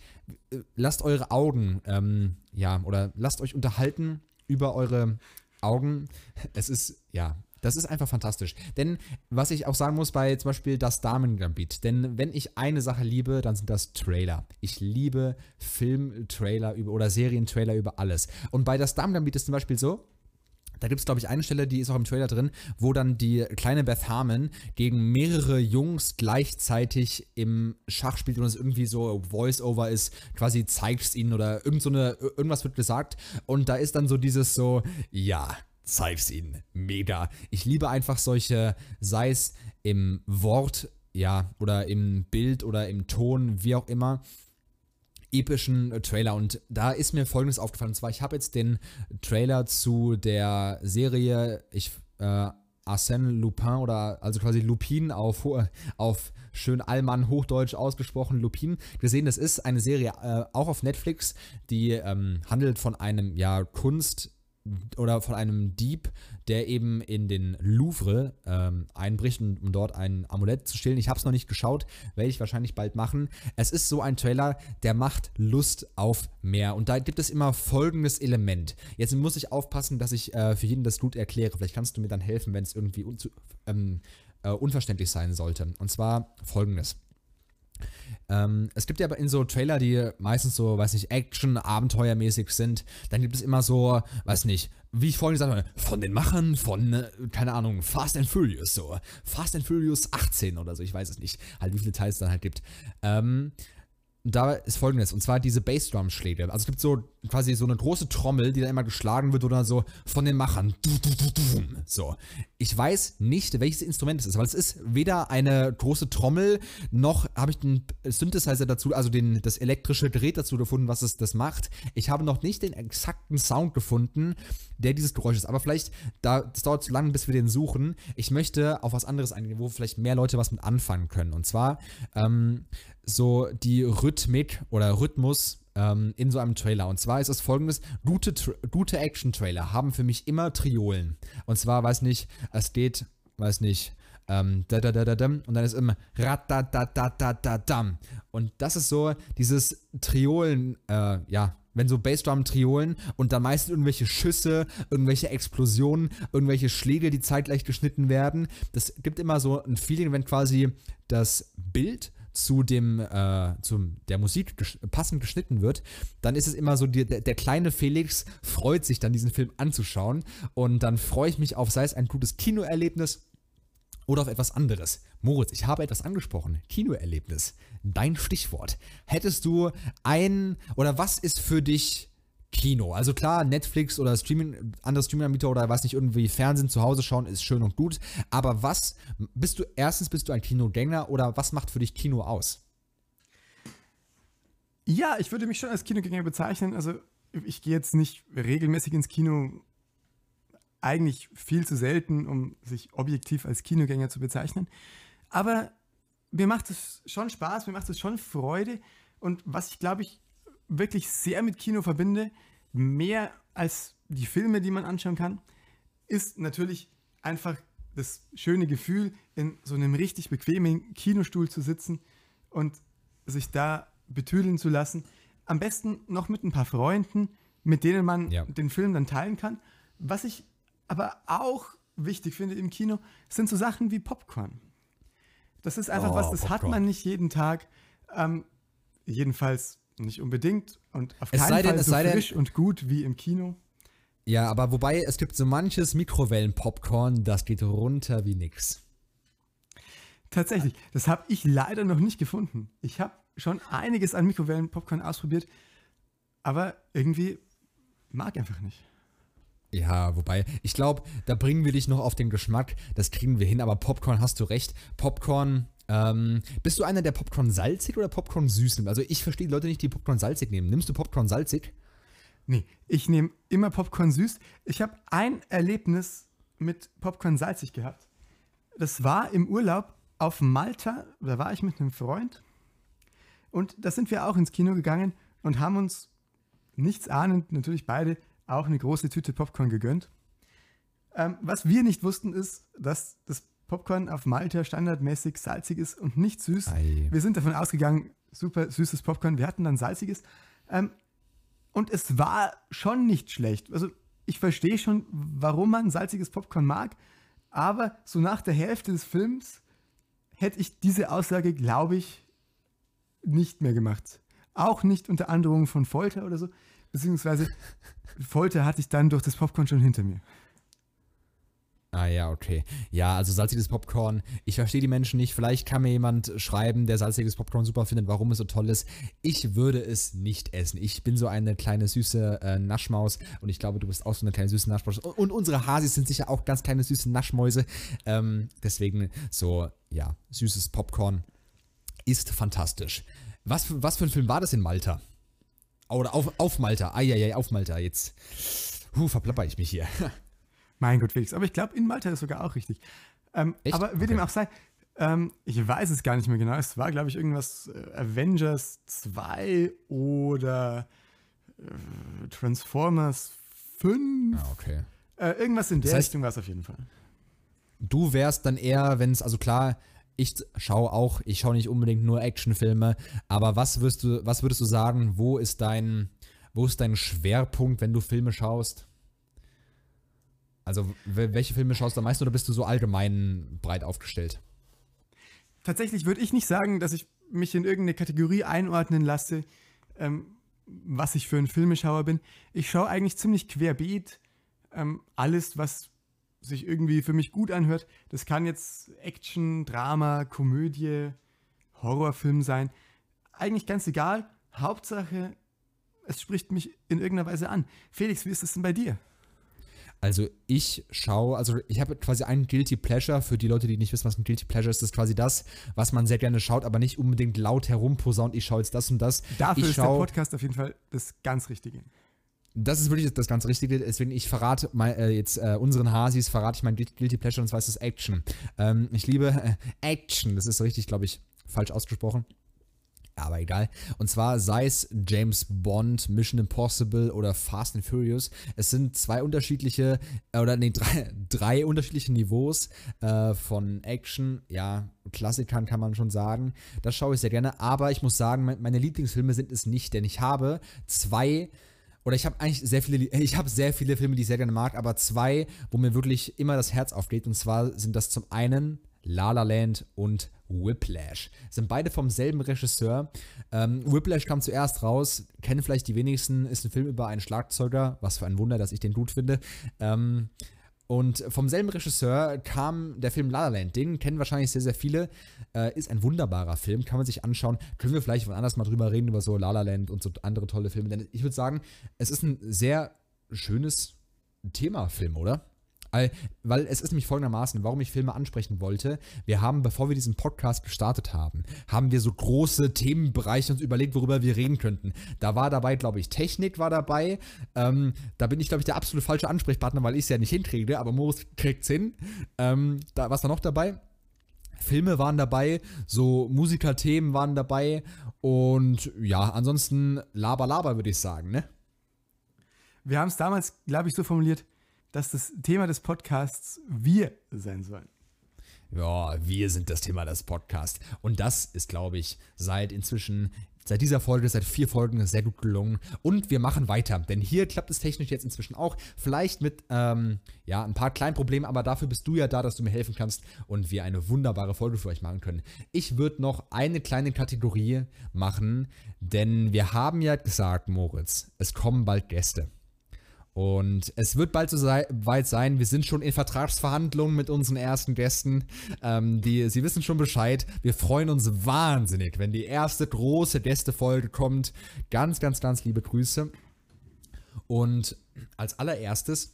äh, lasst eure Augen, ähm, ja, oder lasst euch unterhalten über eure Augen. Es ist, ja, das ist einfach fantastisch. Denn was ich auch sagen muss bei zum Beispiel das Damen-Gambit, denn wenn ich eine Sache liebe, dann sind das Trailer. Ich liebe Film-Trailer oder Serien-Trailer über alles. Und bei das Damen-Gambit ist zum Beispiel so, da gibt es, glaube ich, eine Stelle, die ist auch im Trailer drin, wo dann die kleine Beth Harmon gegen mehrere Jungs gleichzeitig im Schach spielt und es irgendwie so Voice-Over ist, quasi zeigt es ihnen oder irgend so eine, irgendwas wird gesagt. Und da ist dann so dieses so, ja, zeig's ihnen. Mega. Ich liebe einfach solche, sei es im Wort, ja, oder im Bild oder im Ton, wie auch immer epischen äh, Trailer. Und da ist mir folgendes aufgefallen. Und zwar, ich habe jetzt den Trailer zu der Serie, ich, äh, Arsène Lupin oder also quasi Lupin auf, auf schön Allmann Hochdeutsch ausgesprochen, Lupin gesehen. Das ist eine Serie äh, auch auf Netflix, die ähm, handelt von einem ja Kunst oder von einem Dieb, der eben in den Louvre ähm, einbricht, um, dort ein Amulett zu stehlen. Ich habe es noch nicht geschaut, werde ich wahrscheinlich bald machen. Es ist so ein Trailer, der macht Lust auf mehr. Und da gibt es immer folgendes Element. Jetzt muss ich aufpassen, dass ich äh, für jeden das gut erkläre. Vielleicht kannst du mir dann helfen, wenn es irgendwie ähm, äh, unverständlich sein sollte. Und zwar folgendes. Ähm, es gibt ja aber in so Trailer, die meistens so, weiß nicht, Action, Abenteuermäßig sind, dann gibt es immer so, weiß nicht, wie ich vorhin gesagt habe, von den Machern von, äh, keine Ahnung, Fast and Furious, so. Fast and Furious 18 oder so, ich weiß es nicht, halt wie viele Teils es dann halt gibt. Ähm, da ist folgendes, und zwar diese Bassdrum-Schläge. Also es gibt so quasi so eine große Trommel, die da immer geschlagen wird oder so von den Machern. So. Ich weiß nicht, welches Instrument es ist, weil es ist weder eine große Trommel, noch habe ich den Synthesizer dazu, also den, das elektrische Gerät dazu gefunden, was es das macht. Ich habe noch nicht den exakten Sound gefunden, der dieses Geräusch ist. Aber vielleicht, da, das dauert zu lange, bis wir den suchen. Ich möchte auf was anderes eingehen, wo vielleicht mehr Leute was mit anfangen können. Und zwar ähm, so die Rhythmik oder Rhythmus ähm, in so einem Trailer. Und zwar ist es folgendes: gute, gute Action-Trailer haben für mich immer Triolen. Und zwar, weiß nicht, es geht, weiß nicht, ähm, da, da, da, da, und dann ist immer rat, da, da, da, da, da, dam. Und das ist so dieses Triolen, äh, ja, wenn so Bassdrum-Triolen und dann meistens irgendwelche Schüsse, irgendwelche Explosionen, irgendwelche Schläge, die zeitgleich geschnitten werden. Das gibt immer so ein Feeling, wenn quasi das Bild zu dem, äh, zum, der Musik ges passend geschnitten wird, dann ist es immer so, die, der, der, kleine Felix freut sich dann, diesen Film anzuschauen. Und dann freue ich mich auf, sei es ein gutes Kinoerlebnis oder auf etwas anderes. Moritz, ich habe etwas angesprochen. Kinoerlebnis. Dein Stichwort. Hättest du ein, oder was ist für dich Kino. Also klar, Netflix oder Streaming, andere Streaming-Anbieter oder weiß nicht, irgendwie Fernsehen zu Hause schauen, ist schön und gut. Aber was, bist du, erstens bist du ein Kinogänger oder was macht für dich Kino aus? Ja, ich würde mich schon als Kinogänger bezeichnen. Also ich gehe jetzt nicht regelmäßig ins Kino, eigentlich viel zu selten, um sich objektiv als Kinogänger zu bezeichnen. Aber mir macht es schon Spaß, mir macht es schon Freude. Und was ich glaube ich wirklich sehr mit Kino verbinde, mehr als die Filme, die man anschauen kann, ist natürlich einfach das schöne Gefühl, in so einem richtig bequemen Kinostuhl zu sitzen und sich da betüdeln zu lassen. Am besten noch mit ein paar Freunden, mit denen man ja. den Film dann teilen kann. Was ich aber auch wichtig finde im Kino, sind so Sachen wie Popcorn. Das ist einfach oh, was, das Popcorn. hat man nicht jeden Tag. Ähm, jedenfalls nicht unbedingt und auf es keinen denn, Fall so frisch denn, und gut wie im Kino. Ja, aber wobei es gibt so manches Mikrowellen-Popcorn, das geht runter wie nix. Tatsächlich, das habe ich leider noch nicht gefunden. Ich habe schon einiges an Mikrowellen-Popcorn ausprobiert, aber irgendwie mag einfach nicht. Ja, wobei, ich glaube, da bringen wir dich noch auf den Geschmack, das kriegen wir hin, aber Popcorn hast du recht. Popcorn, ähm, bist du einer, der Popcorn salzig oder Popcorn süß nimmt? Also ich verstehe Leute nicht, die Popcorn salzig nehmen. Nimmst du Popcorn salzig? Nee, ich nehme immer Popcorn süß. Ich habe ein Erlebnis mit Popcorn salzig gehabt. Das war im Urlaub auf Malta, da war ich mit einem Freund und da sind wir auch ins Kino gegangen und haben uns nichts ahnend, natürlich beide, auch eine große Tüte Popcorn gegönnt. Ähm, was wir nicht wussten, ist, dass das Popcorn auf Malta standardmäßig salzig ist und nicht süß. Ei. Wir sind davon ausgegangen, super süßes Popcorn. Wir hatten dann salziges. Ähm, und es war schon nicht schlecht. Also ich verstehe schon, warum man salziges Popcorn mag. Aber so nach der Hälfte des Films hätte ich diese Aussage, glaube ich, nicht mehr gemacht. Auch nicht unter Androhung von Folter oder so. Beziehungsweise Folter hatte ich dann durch das Popcorn schon hinter mir. Ah ja, okay. Ja, also salziges Popcorn. Ich verstehe die Menschen nicht. Vielleicht kann mir jemand schreiben, der salziges Popcorn super findet, warum es so toll ist. Ich würde es nicht essen. Ich bin so eine kleine süße äh, Naschmaus und ich glaube, du bist auch so eine kleine süße Naschmaus. Und, und unsere Hasis sind sicher auch ganz kleine süße Naschmäuse. Ähm, deswegen so, ja, süßes Popcorn ist fantastisch. Was, was für ein Film war das in Malta? Oder auf, auf Malta. Eieiei, auf Malta. Jetzt. Huh, verplapper ich mich hier. Mein Gott, Felix. Aber ich glaube, in Malta ist sogar auch richtig. Ähm, aber wie okay. dem auch sei, ähm, ich weiß es gar nicht mehr genau. Es war, glaube ich, irgendwas äh, Avengers 2 oder äh, Transformers 5. Ah, okay. Äh, irgendwas in der das heißt, Richtung war es auf jeden Fall. Du wärst dann eher, wenn es, also klar, ich schaue auch, ich schaue nicht unbedingt nur Actionfilme, aber was wirst du, was würdest du sagen, wo ist dein, wo ist dein Schwerpunkt, wenn du Filme schaust? Also, welche Filme schaust du am meisten oder bist du so allgemein breit aufgestellt? Tatsächlich würde ich nicht sagen, dass ich mich in irgendeine Kategorie einordnen lasse, ähm, was ich für ein Filmeschauer bin. Ich schaue eigentlich ziemlich querbeet. Ähm, alles, was sich irgendwie für mich gut anhört. Das kann jetzt Action, Drama, Komödie, Horrorfilm sein. Eigentlich ganz egal. Hauptsache, es spricht mich in irgendeiner Weise an. Felix, wie ist es denn bei dir? Also ich schaue, also ich habe quasi einen Guilty Pleasure für die Leute, die nicht wissen, was ein Guilty Pleasure ist. Das ist quasi das, was man sehr gerne schaut, aber nicht unbedingt laut herumposaunt. Ich schaue jetzt das und das. Dafür ich ist der Podcast auf jeden Fall das ganz Richtige. Das ist wirklich das ganz Richtige. Deswegen, ich verrate mal, äh, jetzt äh, unseren Hasis, verrate ich mein Guilty Pleasure und zwar ist das Action. Ähm, ich liebe äh, Action. Das ist richtig, glaube ich, falsch ausgesprochen aber egal. Und zwar sei es James Bond, Mission Impossible oder Fast and Furious. Es sind zwei unterschiedliche, äh, oder nee, drei, drei unterschiedliche Niveaus äh, von Action. Ja, Klassikern kann man schon sagen. Das schaue ich sehr gerne. Aber ich muss sagen, meine Lieblingsfilme sind es nicht, denn ich habe zwei oder ich habe eigentlich sehr viele, ich habe sehr viele Filme, die ich sehr gerne mag, aber zwei, wo mir wirklich immer das Herz aufgeht. Und zwar sind das zum einen La La Land und Whiplash. Sind beide vom selben Regisseur. Ähm, Whiplash kam zuerst raus, kennen vielleicht die wenigsten, ist ein Film über einen Schlagzeuger, was für ein Wunder, dass ich den gut finde. Ähm, Und vom selben Regisseur kam der Film La La Land. Den kennen wahrscheinlich sehr, sehr viele. Äh, ist ein wunderbarer Film, kann man sich anschauen. Können wir vielleicht anders mal drüber reden, über so La La Land und so andere tolle Filme. Denn ich würde sagen, es ist ein sehr schönes Thema-Film, oder? Weil es ist nämlich folgendermaßen, warum ich Filme ansprechen wollte. Wir haben, bevor wir diesen Podcast gestartet haben, haben wir so große Themenbereiche uns überlegt, worüber wir reden könnten. Da war dabei, glaube ich, Technik war dabei. Ähm, da bin ich, glaube ich, der absolut falsche Ansprechpartner, weil ich es ja nicht hinkriege, aber Moritz kriegt es hin. Ähm, da, was war noch dabei? Filme waren dabei, so Musikerthemen waren dabei und ja, ansonsten Laber Laber würde ich sagen, ne? Wir haben es damals, glaube ich, so formuliert, dass das Thema des Podcasts wir sein sollen. Ja, wir sind das Thema des Podcasts. Und das ist, glaube ich, seit inzwischen, seit dieser Folge, seit vier Folgen sehr gut gelungen. Und wir machen weiter, denn hier klappt es technisch jetzt inzwischen auch. Vielleicht mit, ähm, ja, ein paar kleinen Problemen, aber dafür bist du ja da, dass du mir helfen kannst und wir eine wunderbare Folge für euch machen können. Ich würde noch eine kleine Kategorie machen, denn wir haben ja gesagt, Moritz, es kommen bald Gäste. Und es wird bald so sei, weit sein. Wir sind schon in Vertragsverhandlungen mit unseren ersten Gästen. Ähm, die, sie wissen schon Bescheid. Wir freuen uns wahnsinnig, wenn die erste große Gästefolge kommt. Ganz, ganz, ganz liebe Grüße. Und als allererstes,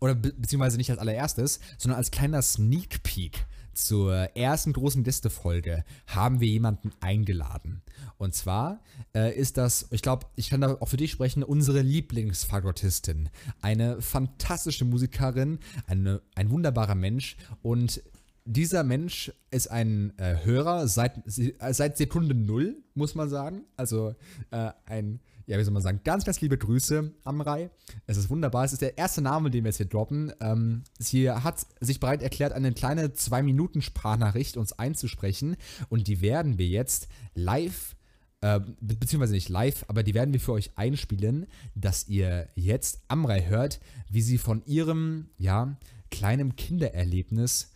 oder be beziehungsweise nicht als allererstes, sondern als kleiner Sneak Peek zur ersten großen Gästefolge haben wir jemanden eingeladen. Und zwar äh, ist das, ich glaube, ich kann da auch für dich sprechen, unsere Lieblingsfagottistin. Eine fantastische Musikerin, eine, ein wunderbarer Mensch und dieser Mensch ist ein äh, Hörer seit, seit Sekunde Null, muss man sagen. Also äh, ein ja, wie soll man sagen, ganz, ganz liebe Grüße, Amrei. Es ist wunderbar. Es ist der erste Name, den wir jetzt hier droppen. Ähm, sie hat sich bereit erklärt, eine kleine 2-Minuten-Sprachnachricht uns einzusprechen. Und die werden wir jetzt live, äh, beziehungsweise nicht live, aber die werden wir für euch einspielen, dass ihr jetzt Amrei hört, wie sie von ihrem, ja, kleinen Kindererlebnis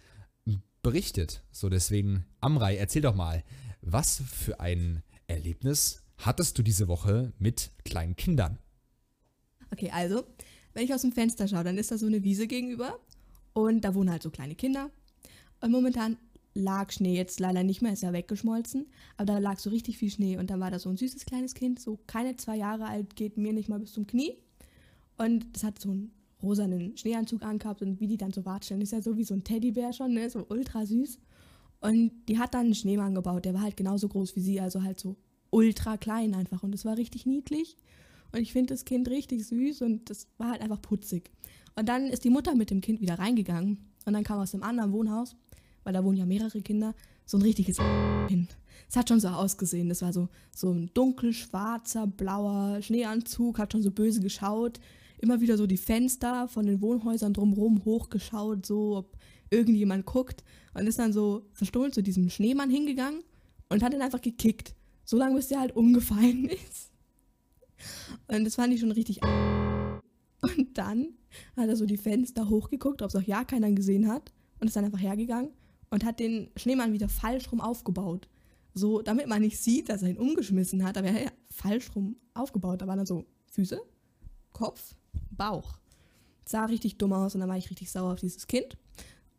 berichtet. So, deswegen, Amrei, erzähl doch mal, was für ein Erlebnis hattest du diese Woche mit kleinen Kindern? Okay, also, wenn ich aus dem Fenster schaue, dann ist da so eine Wiese gegenüber und da wohnen halt so kleine Kinder. Und momentan lag Schnee jetzt leider nicht mehr, ist ja weggeschmolzen, aber da lag so richtig viel Schnee und dann war da so ein süßes kleines Kind, so keine zwei Jahre alt, geht mir nicht mal bis zum Knie und das hat so einen rosanen Schneeanzug angehabt und wie die dann so watscheln, ist ja so wie so ein Teddybär schon, ne? so ultra süß. Und die hat dann einen Schneemann gebaut, der war halt genauso groß wie sie, also halt so ultra klein einfach. Und es war richtig niedlich. Und ich finde das Kind richtig süß und das war halt einfach putzig. Und dann ist die Mutter mit dem Kind wieder reingegangen. Und dann kam aus dem anderen Wohnhaus, weil da wohnen ja mehrere Kinder, so ein richtiges Kind. Es hat schon so ausgesehen. Das war so, so ein dunkelschwarzer, blauer Schneeanzug, hat schon so böse geschaut. Immer wieder so die Fenster von den Wohnhäusern drumherum hochgeschaut, so ob irgendjemand guckt. Und ist dann so verstohlen zu diesem Schneemann hingegangen und hat ihn einfach gekickt. So lange, bis der halt umgefallen ist. Und das fand ich schon richtig. Und dann hat er so die Fenster hochgeguckt, ob es auch ja keiner gesehen hat. Und ist dann einfach hergegangen und hat den Schneemann wieder falsch rum aufgebaut. So, damit man nicht sieht, dass er ihn umgeschmissen hat, aber er hat ja falsch rum aufgebaut. Da waren dann so Füße, Kopf, Bauch. sah richtig dumm aus und dann war ich richtig sauer auf dieses Kind.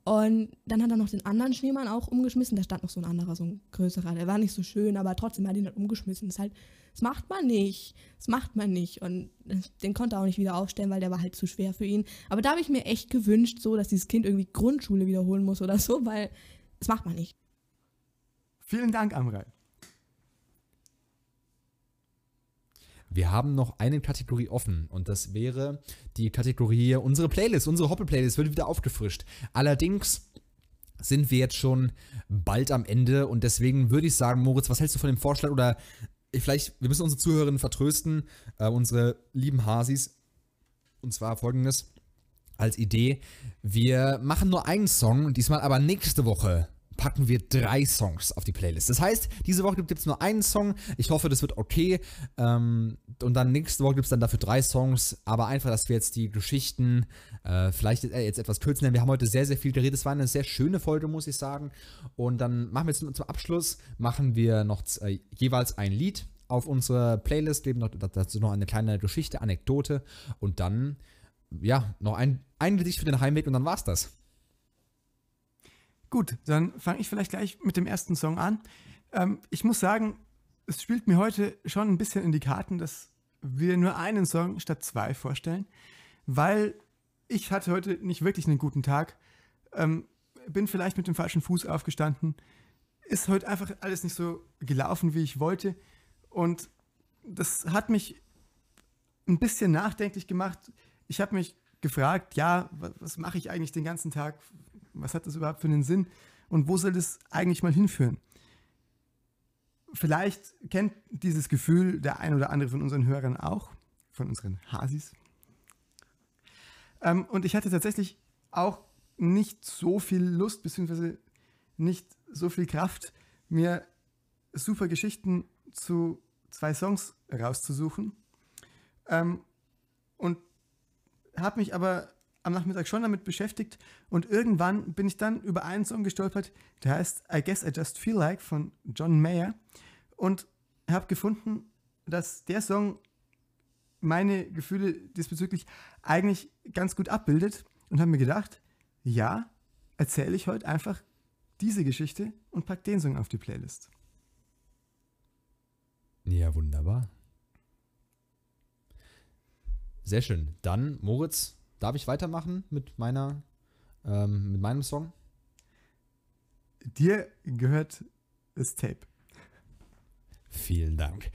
Und dann hat er noch den anderen Schneemann auch umgeschmissen. Da stand noch so ein anderer, so ein größerer. Der war nicht so schön, aber trotzdem hat er ihn halt umgeschmissen. Das, halt, das macht man nicht. Das macht man nicht. Und den konnte er auch nicht wieder aufstellen, weil der war halt zu schwer für ihn. Aber da habe ich mir echt gewünscht, so, dass dieses Kind irgendwie Grundschule wiederholen muss oder so, weil das macht man nicht. Vielen Dank, Amrei. Wir haben noch eine Kategorie offen und das wäre die Kategorie unsere Playlist, unsere Hoppe-Playlist wird wieder aufgefrischt. Allerdings sind wir jetzt schon bald am Ende und deswegen würde ich sagen, Moritz, was hältst du von dem Vorschlag oder vielleicht, wir müssen unsere Zuhörerinnen vertrösten, äh, unsere lieben Hasis. Und zwar folgendes als Idee. Wir machen nur einen Song, diesmal aber nächste Woche packen wir drei Songs auf die Playlist. Das heißt, diese Woche gibt es nur einen Song. Ich hoffe, das wird okay. Ähm, und dann nächste Woche gibt es dann dafür drei Songs. Aber einfach, dass wir jetzt die Geschichten äh, vielleicht äh, jetzt etwas kürzen. Denn wir haben heute sehr, sehr viel geredet. Es war eine sehr schöne Folge, muss ich sagen. Und dann machen wir jetzt zum Abschluss, machen wir noch äh, jeweils ein Lied auf unsere Playlist, geben noch dazu noch eine kleine Geschichte, Anekdote. Und dann ja, noch ein, ein Gedicht für den Heimweg und dann war's das. Gut, dann fange ich vielleicht gleich mit dem ersten Song an. Ähm, ich muss sagen, es spielt mir heute schon ein bisschen in die Karten, dass wir nur einen Song statt zwei vorstellen, weil ich hatte heute nicht wirklich einen guten Tag. Ähm, bin vielleicht mit dem falschen Fuß aufgestanden. Ist heute einfach alles nicht so gelaufen, wie ich wollte. Und das hat mich ein bisschen nachdenklich gemacht. Ich habe mich gefragt, ja, was, was mache ich eigentlich den ganzen Tag? Was hat das überhaupt für einen Sinn? Und wo soll das eigentlich mal hinführen? Vielleicht kennt dieses Gefühl der ein oder andere von unseren Hörern auch, von unseren Hasis. Ähm, und ich hatte tatsächlich auch nicht so viel Lust, beziehungsweise nicht so viel Kraft, mir super Geschichten zu zwei Songs rauszusuchen. Ähm, und habe mich aber am Nachmittag schon damit beschäftigt und irgendwann bin ich dann über einen Song gestolpert, der heißt I Guess I Just Feel Like von John Mayer und habe gefunden, dass der Song meine Gefühle diesbezüglich eigentlich ganz gut abbildet und habe mir gedacht, ja, erzähle ich heute einfach diese Geschichte und pack den Song auf die Playlist. Ja, wunderbar. Sehr schön. Dann, Moritz, darf ich weitermachen mit meiner, ähm, mit meinem Song? Dir gehört das Tape. Vielen Dank.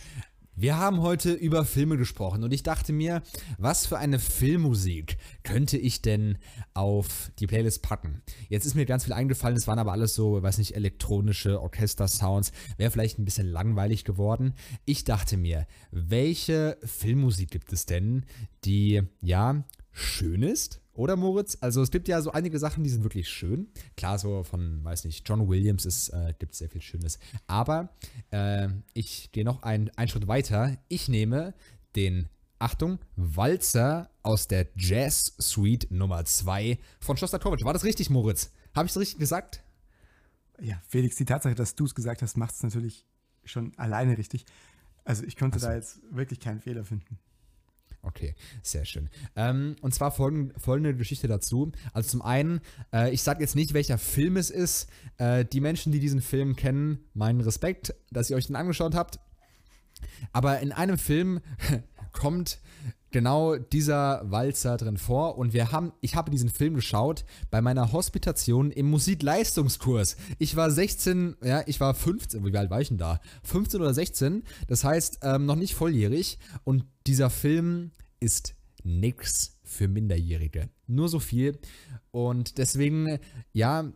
Wir haben heute über Filme gesprochen und ich dachte mir, was für eine Filmmusik könnte ich denn auf die Playlist packen? Jetzt ist mir ganz viel eingefallen, es waren aber alles so, weiß nicht, elektronische Orchester-Sounds, wäre vielleicht ein bisschen langweilig geworden. Ich dachte mir, welche Filmmusik gibt es denn, die ja schön ist, oder Moritz? Also es gibt ja so einige Sachen, die sind wirklich schön. Klar, so von, weiß nicht, John Williams ist, äh, gibt es sehr viel Schönes. Aber äh, ich gehe noch einen Schritt weiter. Ich nehme den, Achtung, Walzer aus der Jazz Suite Nummer 2 von Shostakovich. War das richtig, Moritz? Habe ich es richtig gesagt? Ja, Felix, die Tatsache, dass du es gesagt hast, macht es natürlich schon alleine richtig. Also ich konnte so. da jetzt wirklich keinen Fehler finden. Okay, sehr schön. Ähm, und zwar folgen, folgende Geschichte dazu. Also zum einen, äh, ich sage jetzt nicht, welcher Film es ist. Äh, die Menschen, die diesen Film kennen, meinen Respekt, dass ihr euch den angeschaut habt. Aber in einem Film kommt genau dieser Walzer drin vor und wir haben, ich habe diesen Film geschaut bei meiner Hospitation im Musikleistungskurs. Ich war 16, ja, ich war 15, wie alt war ich denn da? 15 oder 16, das heißt ähm, noch nicht volljährig und dieser Film ist nix für Minderjährige. Nur so viel und deswegen, ja,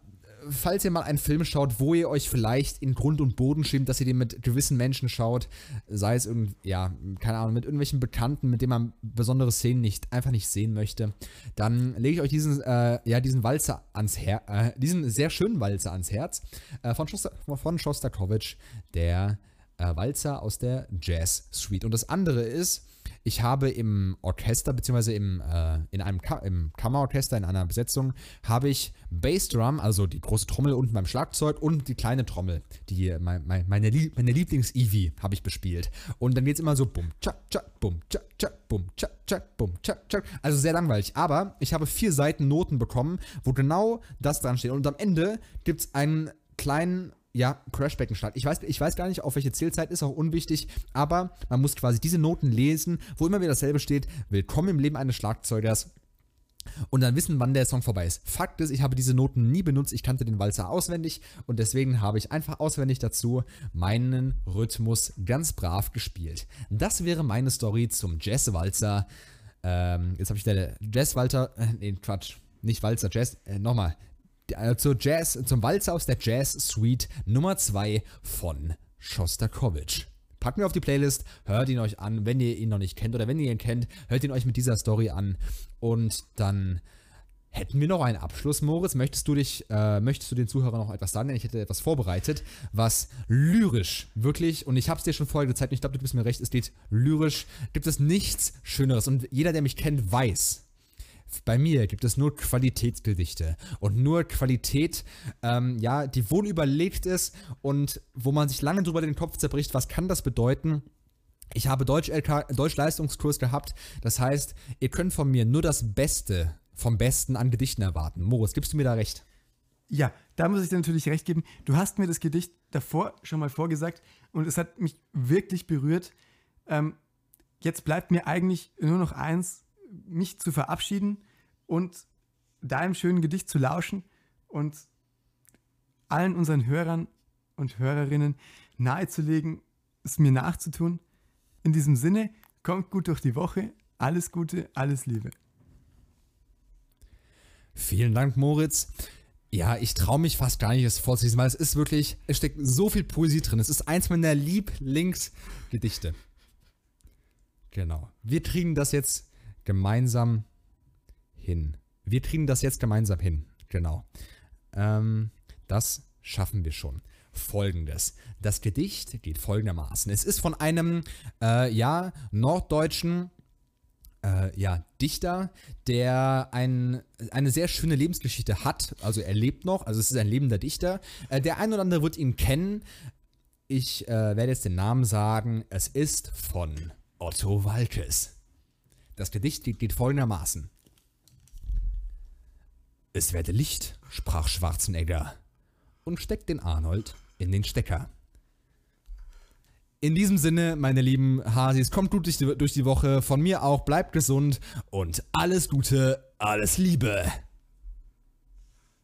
falls ihr mal einen Film schaut, wo ihr euch vielleicht in Grund und Boden schämt, dass ihr den mit gewissen Menschen schaut, sei es irgendwie, ja, keine Ahnung, mit irgendwelchen Bekannten, mit denen man besondere Szenen nicht, einfach nicht sehen möchte, dann lege ich euch diesen, äh, ja, diesen Walzer ans Herz, äh, diesen sehr schönen Walzer ans Herz, äh, von, Shosta von Shostakovich, der äh, Walzer aus der Jazz Suite. Und das andere ist, ich habe im Orchester, beziehungsweise im, äh, in einem Ka im Kammerorchester, in einer Besetzung, habe ich Bassdrum, also die große Trommel unten beim Schlagzeug und die kleine Trommel, die mein, mein, meine, Lie meine Lieblings-Eevee habe ich bespielt. Und dann geht es immer so bum, tschak, tschak, bum, tschak, tschak, bum, tschak, tschak, bum, tschak, tschak. Also sehr langweilig. Aber ich habe vier Seiten Noten bekommen, wo genau das dran steht. Und am Ende gibt es einen kleinen ja, Crashbeckenschlag. Ich weiß, ich weiß gar nicht, auf welche Zählzeit, ist auch unwichtig, aber man muss quasi diese Noten lesen, wo immer wieder dasselbe steht. Willkommen im Leben eines Schlagzeugers. Und dann wissen, wann der Song vorbei ist. Fakt ist, ich habe diese Noten nie benutzt. Ich kannte den Walzer auswendig und deswegen habe ich einfach auswendig dazu meinen Rhythmus ganz brav gespielt. Das wäre meine Story zum Jazzwalzer. Ähm, jetzt habe ich der Jazzwalzer, äh, nee, Quatsch, nicht Walzer, Jazz, äh, nochmal, zur Jazz, zum Walzer aus der Jazz Suite Nummer 2 von Shostakovich. Packen wir auf die Playlist, hört ihn euch an, wenn ihr ihn noch nicht kennt oder wenn ihr ihn kennt, hört ihn euch mit dieser Story an und dann hätten wir noch einen Abschluss, Moritz. Möchtest du dich, äh, möchtest du den Zuhörern noch etwas sagen? Denn ich hätte etwas vorbereitet, was lyrisch wirklich, und ich habe es dir schon vorher gezeigt, und ich glaube, du bist mir recht, es geht lyrisch, gibt es nichts Schöneres. Und jeder, der mich kennt, weiß, bei mir gibt es nur Qualitätsgedichte und nur Qualität, ähm, ja, die wohl überlegt ist und wo man sich lange drüber den Kopf zerbricht, was kann das bedeuten? Ich habe Deutsch-Leistungskurs gehabt. Das heißt, ihr könnt von mir nur das Beste vom Besten an Gedichten erwarten. Moritz, gibst du mir da recht? Ja, da muss ich dir natürlich recht geben. Du hast mir das Gedicht davor schon mal vorgesagt und es hat mich wirklich berührt. Ähm, jetzt bleibt mir eigentlich nur noch eins, mich zu verabschieden und deinem schönen Gedicht zu lauschen und allen unseren Hörern und Hörerinnen nahezulegen, es mir nachzutun. In diesem Sinne, kommt gut durch die Woche. Alles Gute, alles Liebe. Vielen Dank, Moritz. Ja, ich traue mich fast gar nicht, es vorzulesen, weil es ist wirklich, es steckt so viel Poesie drin. Es ist eins meiner Lieblingsgedichte. Genau. Wir kriegen das jetzt gemeinsam hin. Wir kriegen das jetzt gemeinsam hin. Genau. Ähm, das schaffen wir schon. Folgendes. Das Gedicht geht folgendermaßen. Es ist von einem, äh, ja, norddeutschen äh, ja, Dichter, der ein, eine sehr schöne Lebensgeschichte hat. Also er lebt noch, also es ist ein lebender Dichter. Äh, der ein oder andere wird ihn kennen. Ich äh, werde jetzt den Namen sagen. Es ist von Otto Walkes. Das Gedicht geht, folgendermaßen. Es werde Licht, sprach Schwarzenegger und steckt den Arnold in den Stecker. In diesem Sinne, meine lieben Hasis, kommt gut durch die, durch die Woche. Von mir auch, bleibt gesund und alles Gute, alles Liebe.